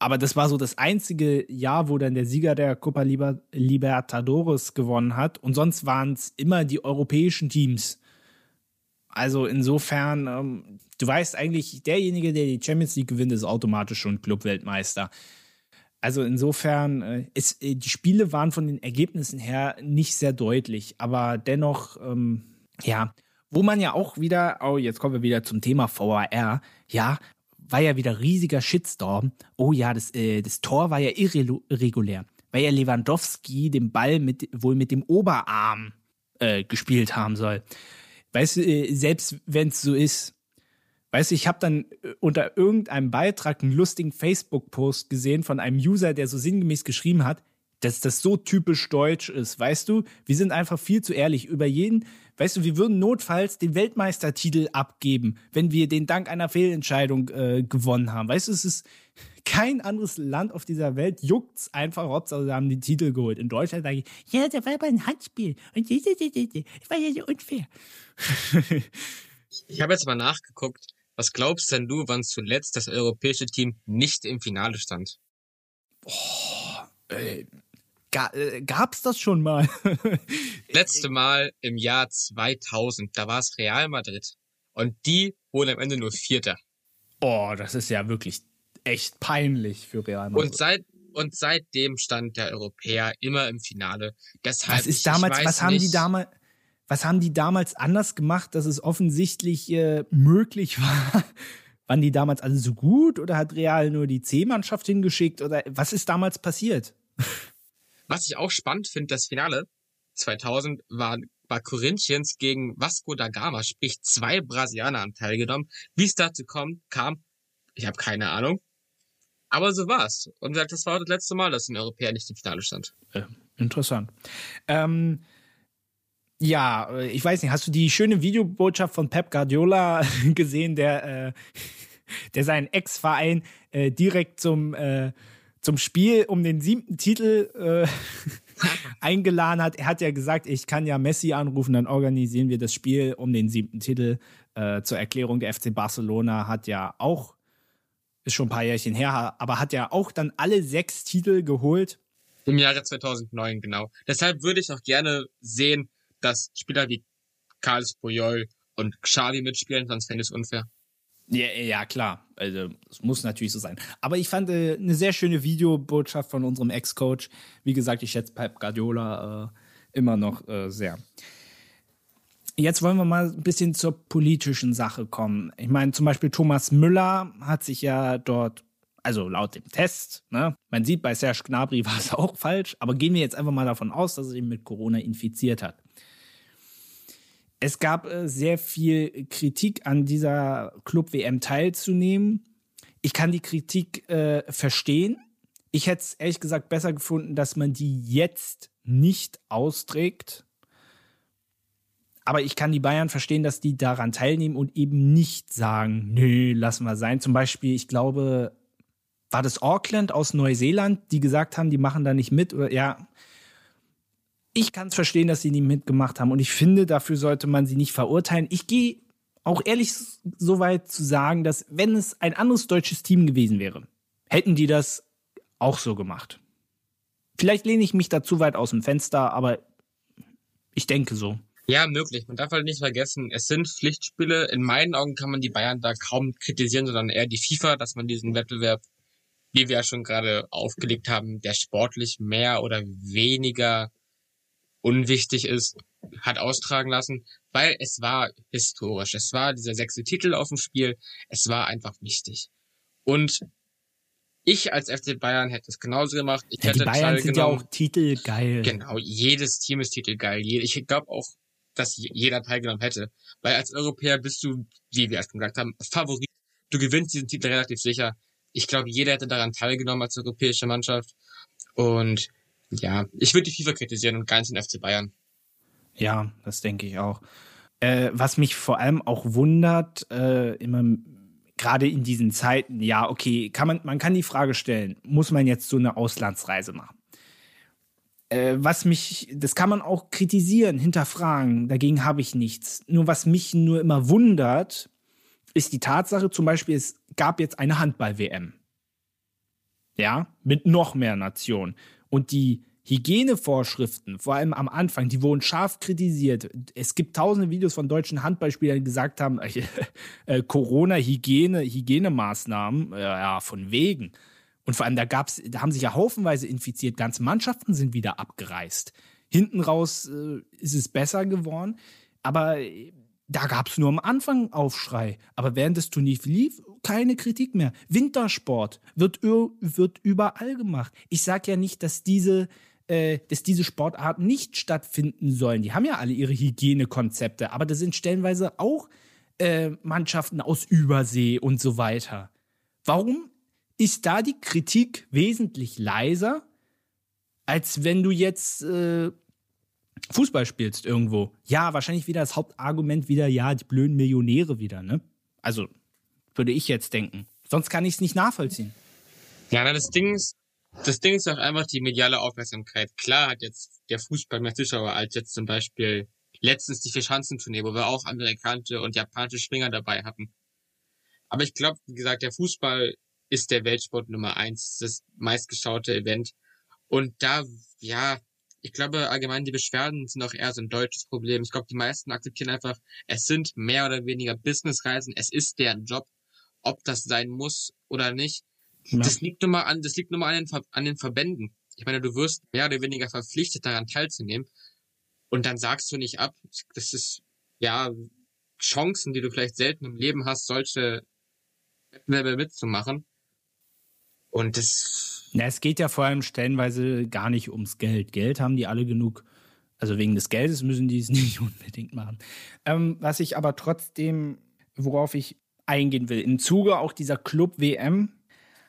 Aber das war so das einzige Jahr, wo dann der Sieger der Copa Liber Libertadores gewonnen hat. Und sonst waren es immer die europäischen Teams. Also insofern, ähm, du weißt eigentlich, derjenige, der die Champions League gewinnt, ist automatisch schon Clubweltmeister. Also insofern, äh, ist, äh, die Spiele waren von den Ergebnissen her nicht sehr deutlich, aber dennoch, ähm, ja, wo man ja auch wieder, oh, jetzt kommen wir wieder zum Thema VAR, ja, war ja wieder riesiger Shitstorm. Oh ja, das, äh, das Tor war ja irregulär, weil ja Lewandowski den Ball mit, wohl mit dem Oberarm äh, gespielt haben soll. Weißt du, äh, selbst wenn es so ist, weißt du, ich habe dann äh, unter irgendeinem Beitrag einen lustigen Facebook-Post gesehen von einem User, der so sinngemäß geschrieben hat, dass das so typisch deutsch ist. Weißt du, wir sind einfach viel zu ehrlich über jeden. Weißt du, wir würden notfalls den Weltmeistertitel abgeben, wenn wir den dank einer Fehlentscheidung äh, gewonnen haben. Weißt du, es ist kein anderes Land auf dieser Welt juckt's einfach, Hauptsache sie haben den Titel geholt. In Deutschland sage ich, ja, da war aber ein Handspiel und das war ja so unfair. ich habe jetzt mal nachgeguckt. Was glaubst denn du, wann zuletzt das europäische Team nicht im Finale stand? Boah, ey, Ga äh, gab's das schon mal? Letzte Mal im Jahr 2000, da war es Real Madrid. Und die wurden am Ende nur Vierter. Oh, das ist ja wirklich echt peinlich für Real Madrid. Und seit und seitdem stand der Europäer immer im Finale. Deshalb, was ist damals, was haben nicht, die damals, was haben die damals anders gemacht, dass es offensichtlich äh, möglich war? Waren die damals alle so gut oder hat Real nur die C-Mannschaft hingeschickt oder was ist damals passiert? Was ich auch spannend finde, das Finale 2000 war, war Corinthians gegen Vasco da Gama, sprich zwei Brasilianer haben teilgenommen. Wie es dazu kommt, kam, ich habe keine Ahnung. Aber so war's. Und das war das letzte Mal, dass ein Europäer nicht im Finale stand. Äh, interessant. Ähm, ja, ich weiß nicht, hast du die schöne Videobotschaft von Pep Guardiola gesehen, der, äh, der seinen Ex-Verein äh, direkt zum äh, zum Spiel um den siebten Titel äh, eingeladen hat. Er hat ja gesagt, ich kann ja Messi anrufen, dann organisieren wir das Spiel um den siebten Titel. Äh, zur Erklärung, der FC Barcelona hat ja auch, ist schon ein paar Jährchen her, aber hat ja auch dann alle sechs Titel geholt. Im Jahre 2009, genau. Deshalb würde ich auch gerne sehen, dass Spieler wie Carlos Puyol und Xavi mitspielen, sonst fände ich es unfair. Ja, ja, klar. Also, es muss natürlich so sein. Aber ich fand äh, eine sehr schöne Videobotschaft von unserem Ex-Coach. Wie gesagt, ich schätze Pep Guardiola äh, immer noch äh, sehr. Jetzt wollen wir mal ein bisschen zur politischen Sache kommen. Ich meine, zum Beispiel Thomas Müller hat sich ja dort, also laut dem Test, ne, man sieht, bei Serge Gnabry war es auch falsch, aber gehen wir jetzt einfach mal davon aus, dass er sich mit Corona infiziert hat es gab äh, sehr viel Kritik an dieser Club-WM teilzunehmen. Ich kann die Kritik äh, verstehen. Ich hätte es ehrlich gesagt besser gefunden, dass man die jetzt nicht austrägt. Aber ich kann die Bayern verstehen, dass die daran teilnehmen und eben nicht sagen, nö, lassen wir sein. Zum Beispiel, ich glaube, war das Auckland aus Neuseeland, die gesagt haben, die machen da nicht mit? Oder ja, ich kann es verstehen, dass sie nie mitgemacht haben und ich finde, dafür sollte man sie nicht verurteilen. Ich gehe auch ehrlich so weit zu sagen, dass wenn es ein anderes deutsches Team gewesen wäre, hätten die das auch so gemacht. Vielleicht lehne ich mich da zu weit aus dem Fenster, aber ich denke so. Ja, möglich. Man darf halt nicht vergessen, es sind Pflichtspiele. In meinen Augen kann man die Bayern da kaum kritisieren, sondern eher die FIFA, dass man diesen Wettbewerb, wie wir ja schon gerade aufgelegt haben, der sportlich mehr oder weniger unwichtig ist, hat austragen lassen, weil es war historisch. Es war dieser sechste Titel auf dem Spiel. Es war einfach wichtig. Und ich als FC Bayern hätte es genauso gemacht. Ich ja, hätte die Bayern sind ja auch titelgeil. Genau, jedes Team ist titelgeil. Ich glaube auch, dass jeder teilgenommen hätte. Weil als Europäer bist du, wie wir erst gesagt haben, Favorit. Du gewinnst diesen Titel relativ sicher. Ich glaube, jeder hätte daran teilgenommen als europäische Mannschaft. Und ja, ich würde die FIFA kritisieren und ganz den FC Bayern. Ja, das denke ich auch. Äh, was mich vor allem auch wundert, äh, immer gerade in diesen Zeiten, ja, okay, kann man, man kann die Frage stellen, muss man jetzt so eine Auslandsreise machen? Äh, was mich, das kann man auch kritisieren, hinterfragen, dagegen habe ich nichts. Nur was mich nur immer wundert, ist die Tatsache, zum Beispiel, es gab jetzt eine Handball-WM. Ja, mit noch mehr Nationen. Und die Hygienevorschriften, vor allem am Anfang, die wurden scharf kritisiert. Es gibt tausende Videos von deutschen Handballspielern, die gesagt haben, äh, Corona-Hygiene, Hygienemaßnahmen, äh, ja, von wegen. Und vor allem, da gab's, da haben sich ja haufenweise infiziert, ganze Mannschaften sind wieder abgereist. Hinten raus äh, ist es besser geworden, aber da gab es nur am Anfang Aufschrei. Aber während des Turniers lief, keine Kritik mehr. Wintersport wird, wird überall gemacht. Ich sage ja nicht, dass diese äh, dass diese Sportarten nicht stattfinden sollen. Die haben ja alle ihre Hygienekonzepte, aber das sind stellenweise auch äh, Mannschaften aus Übersee und so weiter. Warum ist da die Kritik wesentlich leiser, als wenn du jetzt äh, Fußball spielst irgendwo? Ja, wahrscheinlich wieder das Hauptargument wieder, ja, die blöden Millionäre wieder, ne? Also, würde ich jetzt denken. Sonst kann ich es nicht nachvollziehen. Ja, das Ding ist, das Ding ist auch einfach die mediale Aufmerksamkeit. Klar hat jetzt der Fußball mehr Zuschauer als jetzt zum Beispiel letztens die Vierschanzentournee, wo wir auch amerikanische und japanische Springer dabei hatten. Aber ich glaube, wie gesagt, der Fußball ist der Weltsport Nummer eins, das meistgeschaute Event. Und da, ja, ich glaube allgemein die Beschwerden sind auch eher so ein deutsches Problem. Ich glaube, die meisten akzeptieren einfach, es sind mehr oder weniger Businessreisen, es ist deren Job, ob das sein muss oder nicht. Ja. Das liegt nur mal an, das liegt nur mal an den, an den Verbänden. Ich meine, du wirst mehr oder weniger verpflichtet, daran teilzunehmen. Und dann sagst du nicht ab. Das ist, ja, Chancen, die du vielleicht selten im Leben hast, solche Wettbewerbe mitzumachen. Und das. Ja, es geht ja vor allem stellenweise gar nicht ums Geld. Geld haben die alle genug. Also wegen des Geldes müssen die es nicht unbedingt machen. Ähm, was ich aber trotzdem, worauf ich eingehen will, im Zuge auch dieser Club WM,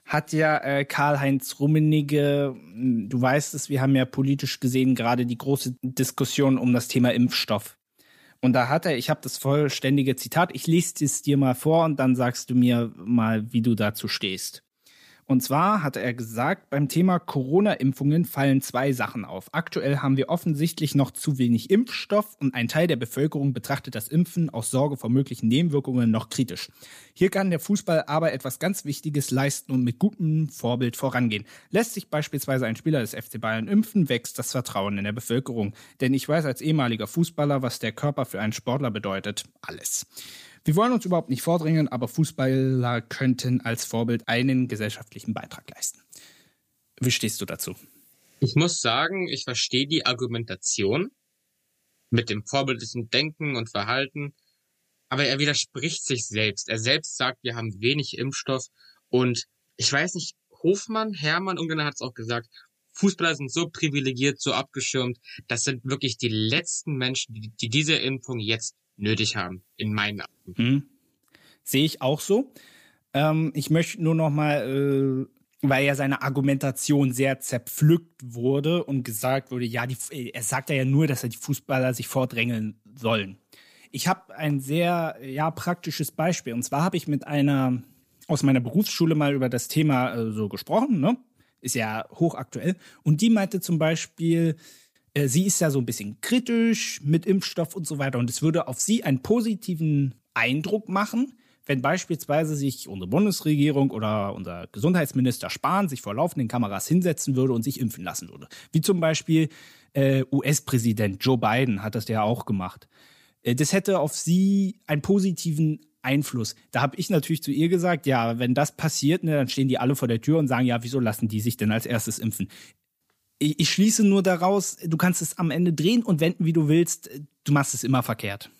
hat ja äh, Karl-Heinz Rummenigge, hm, du weißt es, wir haben ja politisch gesehen gerade die große Diskussion um das Thema Impfstoff. Und da hat er, ich habe das vollständige Zitat, ich lese es dir mal vor und dann sagst du mir mal, wie du dazu stehst. Und zwar hatte er gesagt, beim Thema Corona-Impfungen fallen zwei Sachen auf. Aktuell haben wir offensichtlich noch zu wenig Impfstoff und ein Teil der Bevölkerung betrachtet das Impfen aus Sorge vor möglichen Nebenwirkungen noch kritisch. Hier kann der Fußball aber etwas ganz Wichtiges leisten und mit gutem Vorbild vorangehen. Lässt sich beispielsweise ein Spieler des FC Bayern impfen, wächst das Vertrauen in der Bevölkerung. Denn ich weiß als ehemaliger Fußballer, was der Körper für einen Sportler bedeutet. Alles. Wir wollen uns überhaupt nicht vordrängen, aber Fußballer könnten als Vorbild einen gesellschaftlichen Beitrag leisten. Wie stehst du dazu? Ich muss sagen, ich verstehe die Argumentation mit dem vorbildlichen Denken und Verhalten, aber er widerspricht sich selbst. Er selbst sagt, wir haben wenig Impfstoff und ich weiß nicht, Hofmann, Hermann, irgendeiner hat es auch gesagt, Fußballer sind so privilegiert, so abgeschirmt. Das sind wirklich die letzten Menschen, die, die diese Impfung jetzt nötig haben, in meinen Augen. Hm. Sehe ich auch so. Ähm, ich möchte nur noch mal, äh, weil ja seine Argumentation sehr zerpflückt wurde und gesagt wurde, ja, die, er sagt ja nur, dass er die Fußballer sich vordrängeln sollen. Ich habe ein sehr ja praktisches Beispiel und zwar habe ich mit einer aus meiner Berufsschule mal über das Thema äh, so gesprochen, ne? Ist ja hochaktuell. Und die meinte zum Beispiel, äh, sie ist ja so ein bisschen kritisch mit Impfstoff und so weiter. Und es würde auf sie einen positiven Eindruck machen, wenn beispielsweise sich unsere Bundesregierung oder unser Gesundheitsminister Spahn sich vor laufenden Kameras hinsetzen würde und sich impfen lassen würde. Wie zum Beispiel äh, US-Präsident Joe Biden hat das ja auch gemacht. Äh, das hätte auf sie einen positiven Einfluss. Da habe ich natürlich zu ihr gesagt, ja, wenn das passiert, ne, dann stehen die alle vor der Tür und sagen, ja, wieso lassen die sich denn als erstes impfen? Ich, ich schließe nur daraus, du kannst es am Ende drehen und wenden, wie du willst. Du machst es immer verkehrt.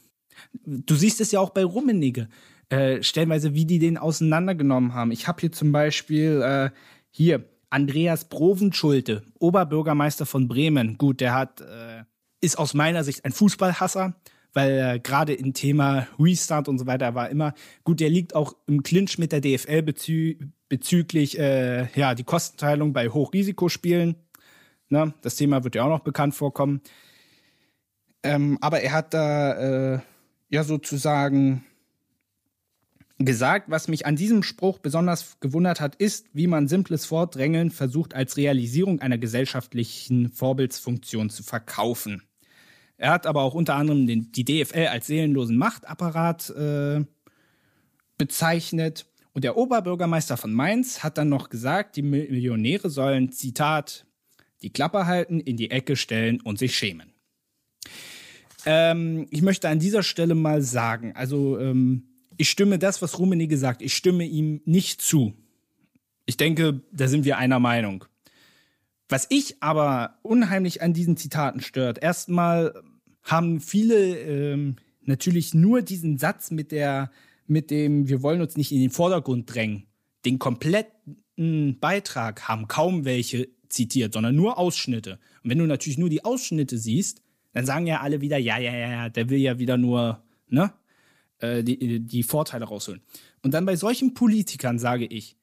Du siehst es ja auch bei Rummenigge. Äh, stellenweise, wie die den auseinandergenommen haben. Ich habe hier zum Beispiel äh, hier Andreas Brovenschulte, Oberbürgermeister von Bremen. Gut, der hat äh, ist aus meiner Sicht ein Fußballhasser, weil gerade im Thema Restart und so weiter war immer gut. Der liegt auch im Clinch mit der DFL bezü bezüglich äh, ja die Kostenteilung bei Hochrisikospielen. Ne? Das Thema wird ja auch noch bekannt vorkommen. Ähm, aber er hat da äh, ja sozusagen gesagt, was mich an diesem Spruch besonders gewundert hat, ist, wie man simples Vordrängeln versucht, als Realisierung einer gesellschaftlichen Vorbildsfunktion zu verkaufen. Er hat aber auch unter anderem den, die DFL als seelenlosen Machtapparat äh, bezeichnet. Und der Oberbürgermeister von Mainz hat dann noch gesagt, die Millionäre sollen, Zitat, die Klappe halten, in die Ecke stellen und sich schämen. Ähm, ich möchte an dieser Stelle mal sagen, also ähm, ich stimme das, was Rummenigge sagt, ich stimme ihm nicht zu. Ich denke, da sind wir einer Meinung. Was ich aber unheimlich an diesen Zitaten stört, erstmal haben viele ähm, natürlich nur diesen Satz mit der, mit dem, wir wollen uns nicht in den Vordergrund drängen. Den kompletten Beitrag haben kaum welche zitiert, sondern nur Ausschnitte. Und wenn du natürlich nur die Ausschnitte siehst, dann sagen ja alle wieder, ja, ja, ja, der will ja wieder nur, ne? Äh, die, die Vorteile rausholen. Und dann bei solchen Politikern sage ich,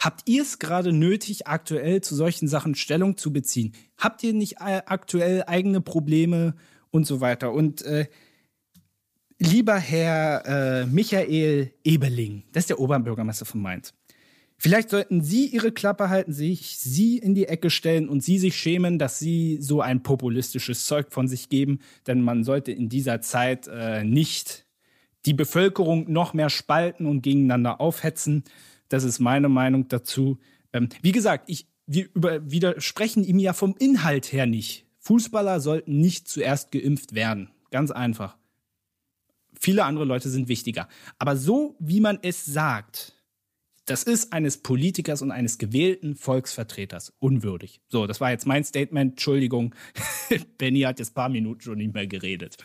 habt ihr es gerade nötig, aktuell zu solchen Sachen Stellung zu beziehen? Habt ihr nicht äh, aktuell eigene Probleme und so weiter? Und äh, lieber Herr äh, Michael Ebeling, das ist der Oberbürgermeister von Mainz. Vielleicht sollten Sie Ihre Klappe halten, sich Sie in die Ecke stellen und Sie sich schämen, dass Sie so ein populistisches Zeug von sich geben, denn man sollte in dieser Zeit äh, nicht die Bevölkerung noch mehr spalten und gegeneinander aufhetzen. Das ist meine Meinung dazu. Ähm, wie gesagt, ich, wir über, widersprechen ihm ja vom Inhalt her nicht. Fußballer sollten nicht zuerst geimpft werden. Ganz einfach. Viele andere Leute sind wichtiger. Aber so, wie man es sagt, das ist eines Politikers und eines gewählten Volksvertreters unwürdig. So, das war jetzt mein Statement. Entschuldigung, Benny hat jetzt ein paar Minuten schon nicht mehr geredet.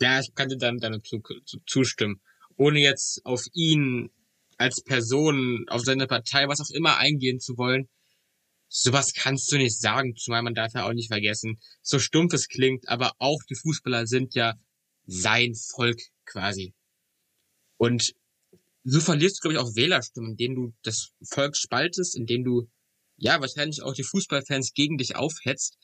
Ja, ich kann dir dann, zu, zustimmen. Ohne jetzt auf ihn als Person, auf seine Partei, was auch immer eingehen zu wollen. Sowas kannst du nicht sagen, zumal man darf ja auch nicht vergessen, so stumpf es klingt, aber auch die Fußballer sind ja sein Volk quasi. Und so verlierst du, glaube ich, auch Wählerstimmen, indem du das Volk spaltest, indem du, ja, wahrscheinlich auch die Fußballfans gegen dich aufhetzt.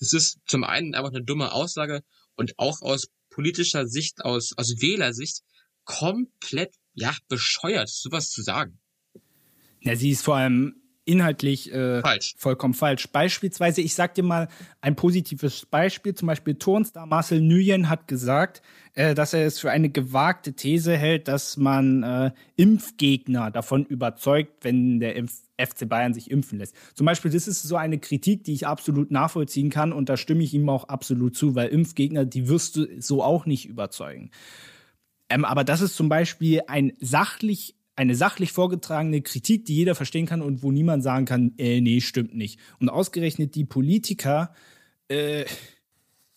Das ist zum einen einfach eine dumme Aussage und auch aus politischer Sicht, aus, aus Wählersicht komplett, ja, bescheuert, sowas zu sagen. Ja, sie ist vor allem inhaltlich äh, falsch. vollkommen falsch. Beispielsweise, ich sag dir mal ein positives Beispiel, zum Beispiel Turnstar Marcel Nguyen hat gesagt, äh, dass er es für eine gewagte These hält, dass man äh, Impfgegner davon überzeugt, wenn der Impf FC Bayern sich impfen lässt. Zum Beispiel, das ist so eine Kritik, die ich absolut nachvollziehen kann und da stimme ich ihm auch absolut zu, weil Impfgegner, die wirst du so auch nicht überzeugen. Ähm, aber das ist zum Beispiel ein sachlich eine sachlich vorgetragene Kritik, die jeder verstehen kann und wo niemand sagen kann, äh, nee, stimmt nicht. Und ausgerechnet die Politiker, äh,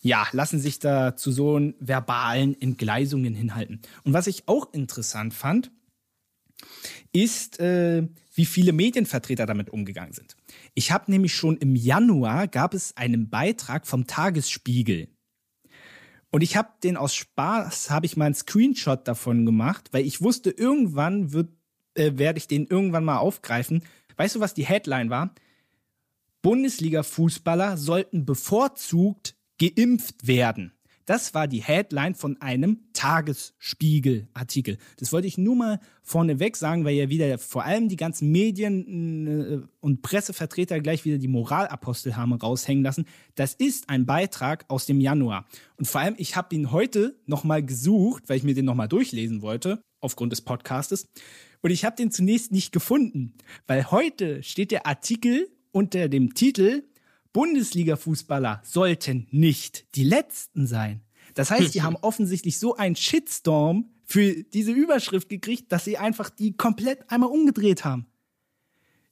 ja, lassen sich da zu so verbalen Entgleisungen hinhalten. Und was ich auch interessant fand, ist, äh, wie viele Medienvertreter damit umgegangen sind. Ich habe nämlich schon im Januar gab es einen Beitrag vom Tagesspiegel. Und ich habe den aus Spaß, habe ich mal einen Screenshot davon gemacht, weil ich wusste, irgendwann wird, äh, werde ich den irgendwann mal aufgreifen. Weißt du, was die Headline war? Bundesliga-Fußballer sollten bevorzugt geimpft werden. Das war die Headline von einem Tagesspiegel-Artikel. Das wollte ich nur mal vorneweg sagen, weil ja wieder vor allem die ganzen Medien äh, und Pressevertreter gleich wieder die Moralapostel haben raushängen lassen. Das ist ein Beitrag aus dem Januar. Und vor allem, ich habe ihn heute nochmal gesucht, weil ich mir den nochmal durchlesen wollte, aufgrund des Podcastes. Und ich habe den zunächst nicht gefunden, weil heute steht der Artikel unter dem Titel Bundesliga-Fußballer sollten nicht die Letzten sein. Das heißt, die haben offensichtlich so einen Shitstorm für diese Überschrift gekriegt, dass sie einfach die komplett einmal umgedreht haben.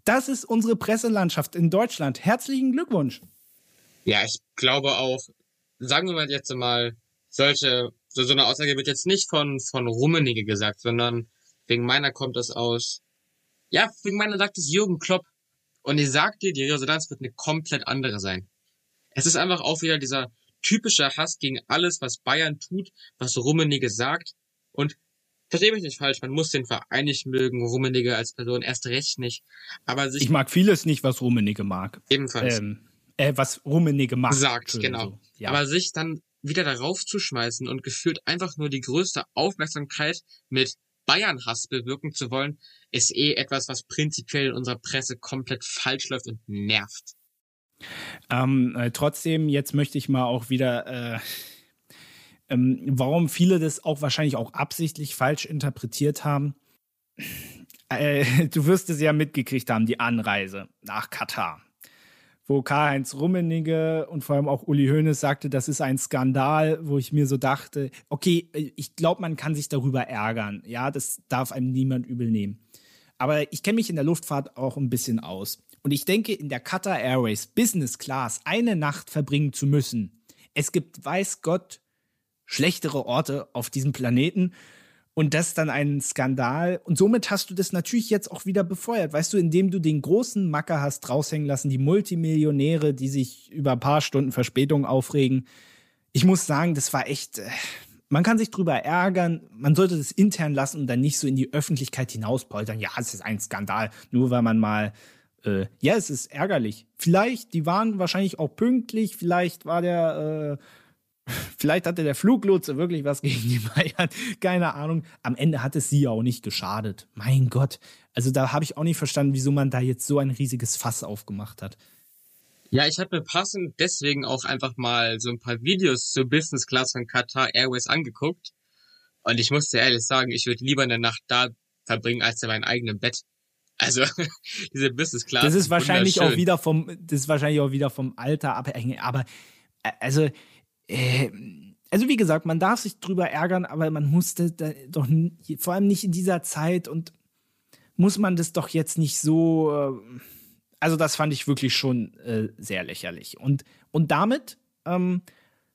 Das ist unsere Presselandschaft in Deutschland. Herzlichen Glückwunsch. Ja, ich glaube auch, sagen wir mal jetzt mal, solche, so, so eine Aussage wird jetzt nicht von, von Rummenigge gesagt, sondern wegen meiner kommt das aus, ja, wegen meiner sagt es Jürgen Klopp. Und ich sag dir, die Resonanz wird eine komplett andere sein. Es ist einfach auch wieder dieser typische Hass gegen alles, was Bayern tut, was Rummenigge sagt. Und verstehe mich nicht falsch, man muss den Verein nicht mögen, Rummenigge als Person erst recht nicht. Aber sich ich mag vieles nicht, was Rummenigge mag. Ebenfalls. Ähm, äh, was Rummenigge macht. Sagt, genau. So. Ja. Aber sich dann wieder darauf zu schmeißen und gefühlt einfach nur die größte Aufmerksamkeit mit Bayern-Hass bewirken zu wollen, ist eh etwas, was prinzipiell in unserer Presse komplett falsch läuft und nervt. Ähm, äh, trotzdem, jetzt möchte ich mal auch wieder, äh, ähm, warum viele das auch wahrscheinlich auch absichtlich falsch interpretiert haben. Äh, du wirst es ja mitgekriegt haben, die Anreise nach Katar wo Karl-Heinz Rummenigge und vor allem auch Uli Hoeneß sagte, das ist ein Skandal, wo ich mir so dachte, okay, ich glaube, man kann sich darüber ärgern. Ja, das darf einem niemand übel nehmen. Aber ich kenne mich in der Luftfahrt auch ein bisschen aus. Und ich denke, in der Qatar Airways Business Class eine Nacht verbringen zu müssen. Es gibt, weiß Gott, schlechtere Orte auf diesem Planeten und das dann ein Skandal. Und somit hast du das natürlich jetzt auch wieder befeuert, weißt du, indem du den großen Macker hast raushängen lassen, die Multimillionäre, die sich über ein paar Stunden Verspätung aufregen. Ich muss sagen, das war echt. Äh, man kann sich drüber ärgern, man sollte das intern lassen und dann nicht so in die Öffentlichkeit hinauspoltern. Ja, es ist ein Skandal, nur weil man mal äh, ja, es ist ärgerlich. Vielleicht, die waren wahrscheinlich auch pünktlich, vielleicht war der äh, Vielleicht hatte der Fluglotse wirklich was gegen die Bayern. Keine Ahnung. Am Ende hat es sie auch nicht geschadet. Mein Gott. Also da habe ich auch nicht verstanden, wieso man da jetzt so ein riesiges Fass aufgemacht hat. Ja, ich habe mir passend deswegen auch einfach mal so ein paar Videos zur Business Class von Qatar Airways angeguckt. Und ich musste ehrlich sagen, ich würde lieber eine Nacht da verbringen als in meinem eigenen Bett. Also diese Business Class. Das ist wahrscheinlich auch wieder vom, das ist wahrscheinlich auch wieder vom Alter abhängig. Aber äh, also äh, also wie gesagt, man darf sich drüber ärgern, aber man musste doch vor allem nicht in dieser Zeit und muss man das doch jetzt nicht so. Äh, also das fand ich wirklich schon äh, sehr lächerlich. Und, und damit ähm,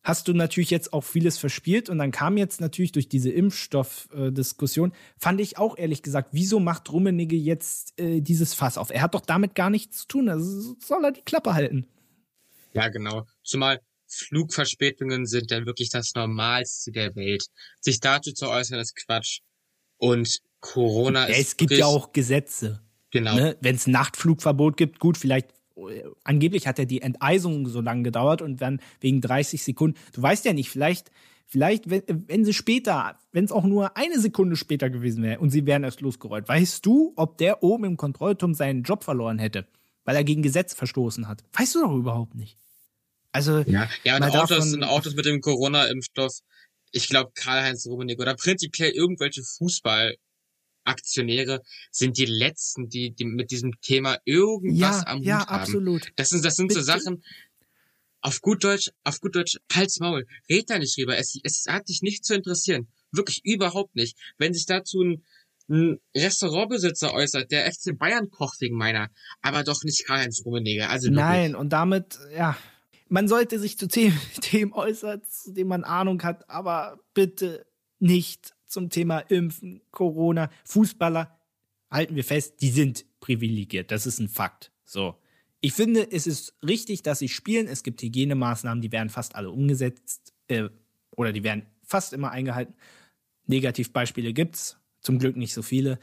hast du natürlich jetzt auch vieles verspielt und dann kam jetzt natürlich durch diese Impfstoffdiskussion, fand ich auch ehrlich gesagt, wieso macht Rummenigge jetzt äh, dieses Fass auf? Er hat doch damit gar nichts zu tun, also soll er die Klappe halten. Ja, genau. Zumal Flugverspätungen sind dann wirklich das Normalste der Welt. Sich dazu zu äußern, ist Quatsch. Und Corona ja, ist. Es gibt ja auch Gesetze. Genau. Ne? Wenn es Nachtflugverbot gibt, gut, vielleicht äh, angeblich hat ja die Enteisung so lange gedauert und dann wegen 30 Sekunden. Du weißt ja nicht, vielleicht, vielleicht, wenn, wenn sie später, wenn es auch nur eine Sekunde später gewesen wäre und sie wären erst losgerollt, weißt du, ob der oben im Kontrollturm seinen Job verloren hätte, weil er gegen Gesetz verstoßen hat? Weißt du doch überhaupt nicht. Also ja, ja und Autos, und Autos mit dem Corona-Impfstoff. Ich glaube, Karl-Heinz Rummenigge oder prinzipiell irgendwelche Fußballaktionäre sind die letzten, die, die mit diesem Thema irgendwas ja, am Hut ja, haben. Ja, absolut. Das sind, das sind so Sachen. Auf gut Deutsch, auf gut Deutsch, Hals Maul. Red da nicht drüber. Es, es hat dich nicht zu interessieren. Wirklich überhaupt nicht. Wenn sich dazu ein, ein Restaurantbesitzer äußert, der FC Bayern kocht wegen meiner, aber doch nicht Karl-Heinz Rummenigge. Also Nein, und damit, ja, man sollte sich zu Themen äußern, zu denen man Ahnung hat, aber bitte nicht zum Thema Impfen, Corona, Fußballer. Halten wir fest, die sind privilegiert. Das ist ein Fakt. So. Ich finde, es ist richtig, dass sie spielen. Es gibt Hygienemaßnahmen, die werden fast alle umgesetzt äh, oder die werden fast immer eingehalten. Negativbeispiele gibt es, zum Glück nicht so viele.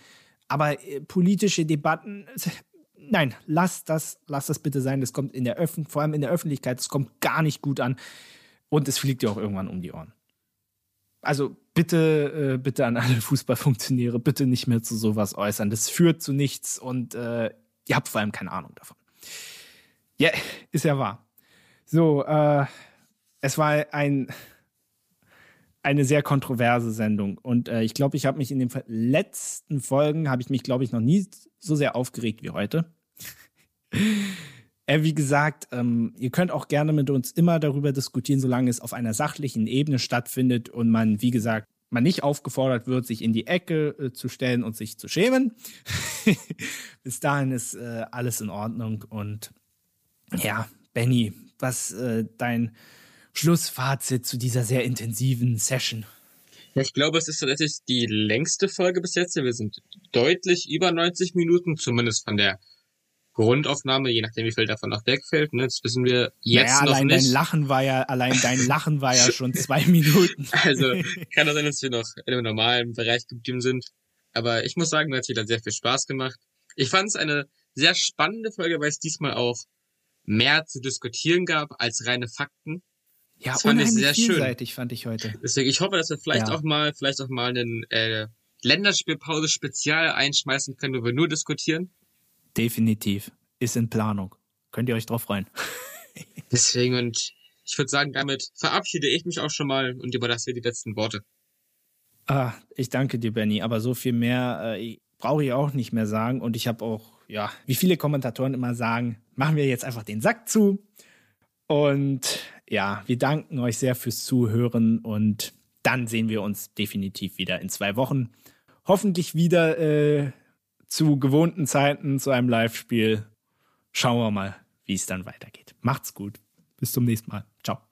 Aber äh, politische Debatten, nein, lass das, lass das bitte sein. Das kommt in der Öffn vor allem in der Öffentlichkeit, das kommt gar nicht gut an. Und es fliegt dir auch irgendwann um die Ohren. Also bitte, äh, bitte an alle Fußballfunktionäre, bitte nicht mehr zu sowas äußern. Das führt zu nichts und äh, ihr habt vor allem keine Ahnung davon. Ja, yeah, ist ja wahr. So, äh, es war ein eine sehr kontroverse Sendung. Und äh, ich glaube, ich habe mich in den letzten Folgen, habe ich mich, glaube ich, noch nie so sehr aufgeregt wie heute. äh, wie gesagt, ähm, ihr könnt auch gerne mit uns immer darüber diskutieren, solange es auf einer sachlichen Ebene stattfindet und man, wie gesagt, man nicht aufgefordert wird, sich in die Ecke äh, zu stellen und sich zu schämen. Bis dahin ist äh, alles in Ordnung. Und ja, Benny, was äh, dein Schlussfazit zu dieser sehr intensiven Session? Ich glaube, es ist tatsächlich die längste Folge bis jetzt. Wir sind deutlich über 90 Minuten, zumindest von der Grundaufnahme, je nachdem wie viel davon noch wegfällt. Ne? Das wissen wir jetzt naja, noch allein nicht. Dein Lachen war ja, allein dein Lachen war ja schon zwei Minuten. Also kann das sein, dass wir noch in einem normalen Bereich geblieben sind. Aber ich muss sagen, mir hat wieder sehr viel Spaß gemacht. Ich fand es eine sehr spannende Folge, weil es diesmal auch mehr zu diskutieren gab als reine Fakten. Ja, das fand ich sehr vielseitig schön. fand ich heute. Deswegen, ich hoffe, dass wir vielleicht ja. auch mal, vielleicht auch mal einen äh, Länderspielpause Spezial einschmeißen können, wo wir nur diskutieren. Definitiv. Ist in Planung. Könnt ihr euch drauf freuen. Deswegen, und ich würde sagen, damit verabschiede ich mich auch schon mal und überlasse dir die letzten Worte. Ah, ich danke dir, Benny, aber so viel mehr äh, brauche ich auch nicht mehr sagen. Und ich habe auch, ja, wie viele Kommentatoren immer sagen, machen wir jetzt einfach den Sack zu. Und ja, wir danken euch sehr fürs Zuhören und dann sehen wir uns definitiv wieder in zwei Wochen. Hoffentlich wieder äh, zu gewohnten Zeiten zu einem Live-Spiel. Schauen wir mal, wie es dann weitergeht. Macht's gut. Bis zum nächsten Mal. Ciao.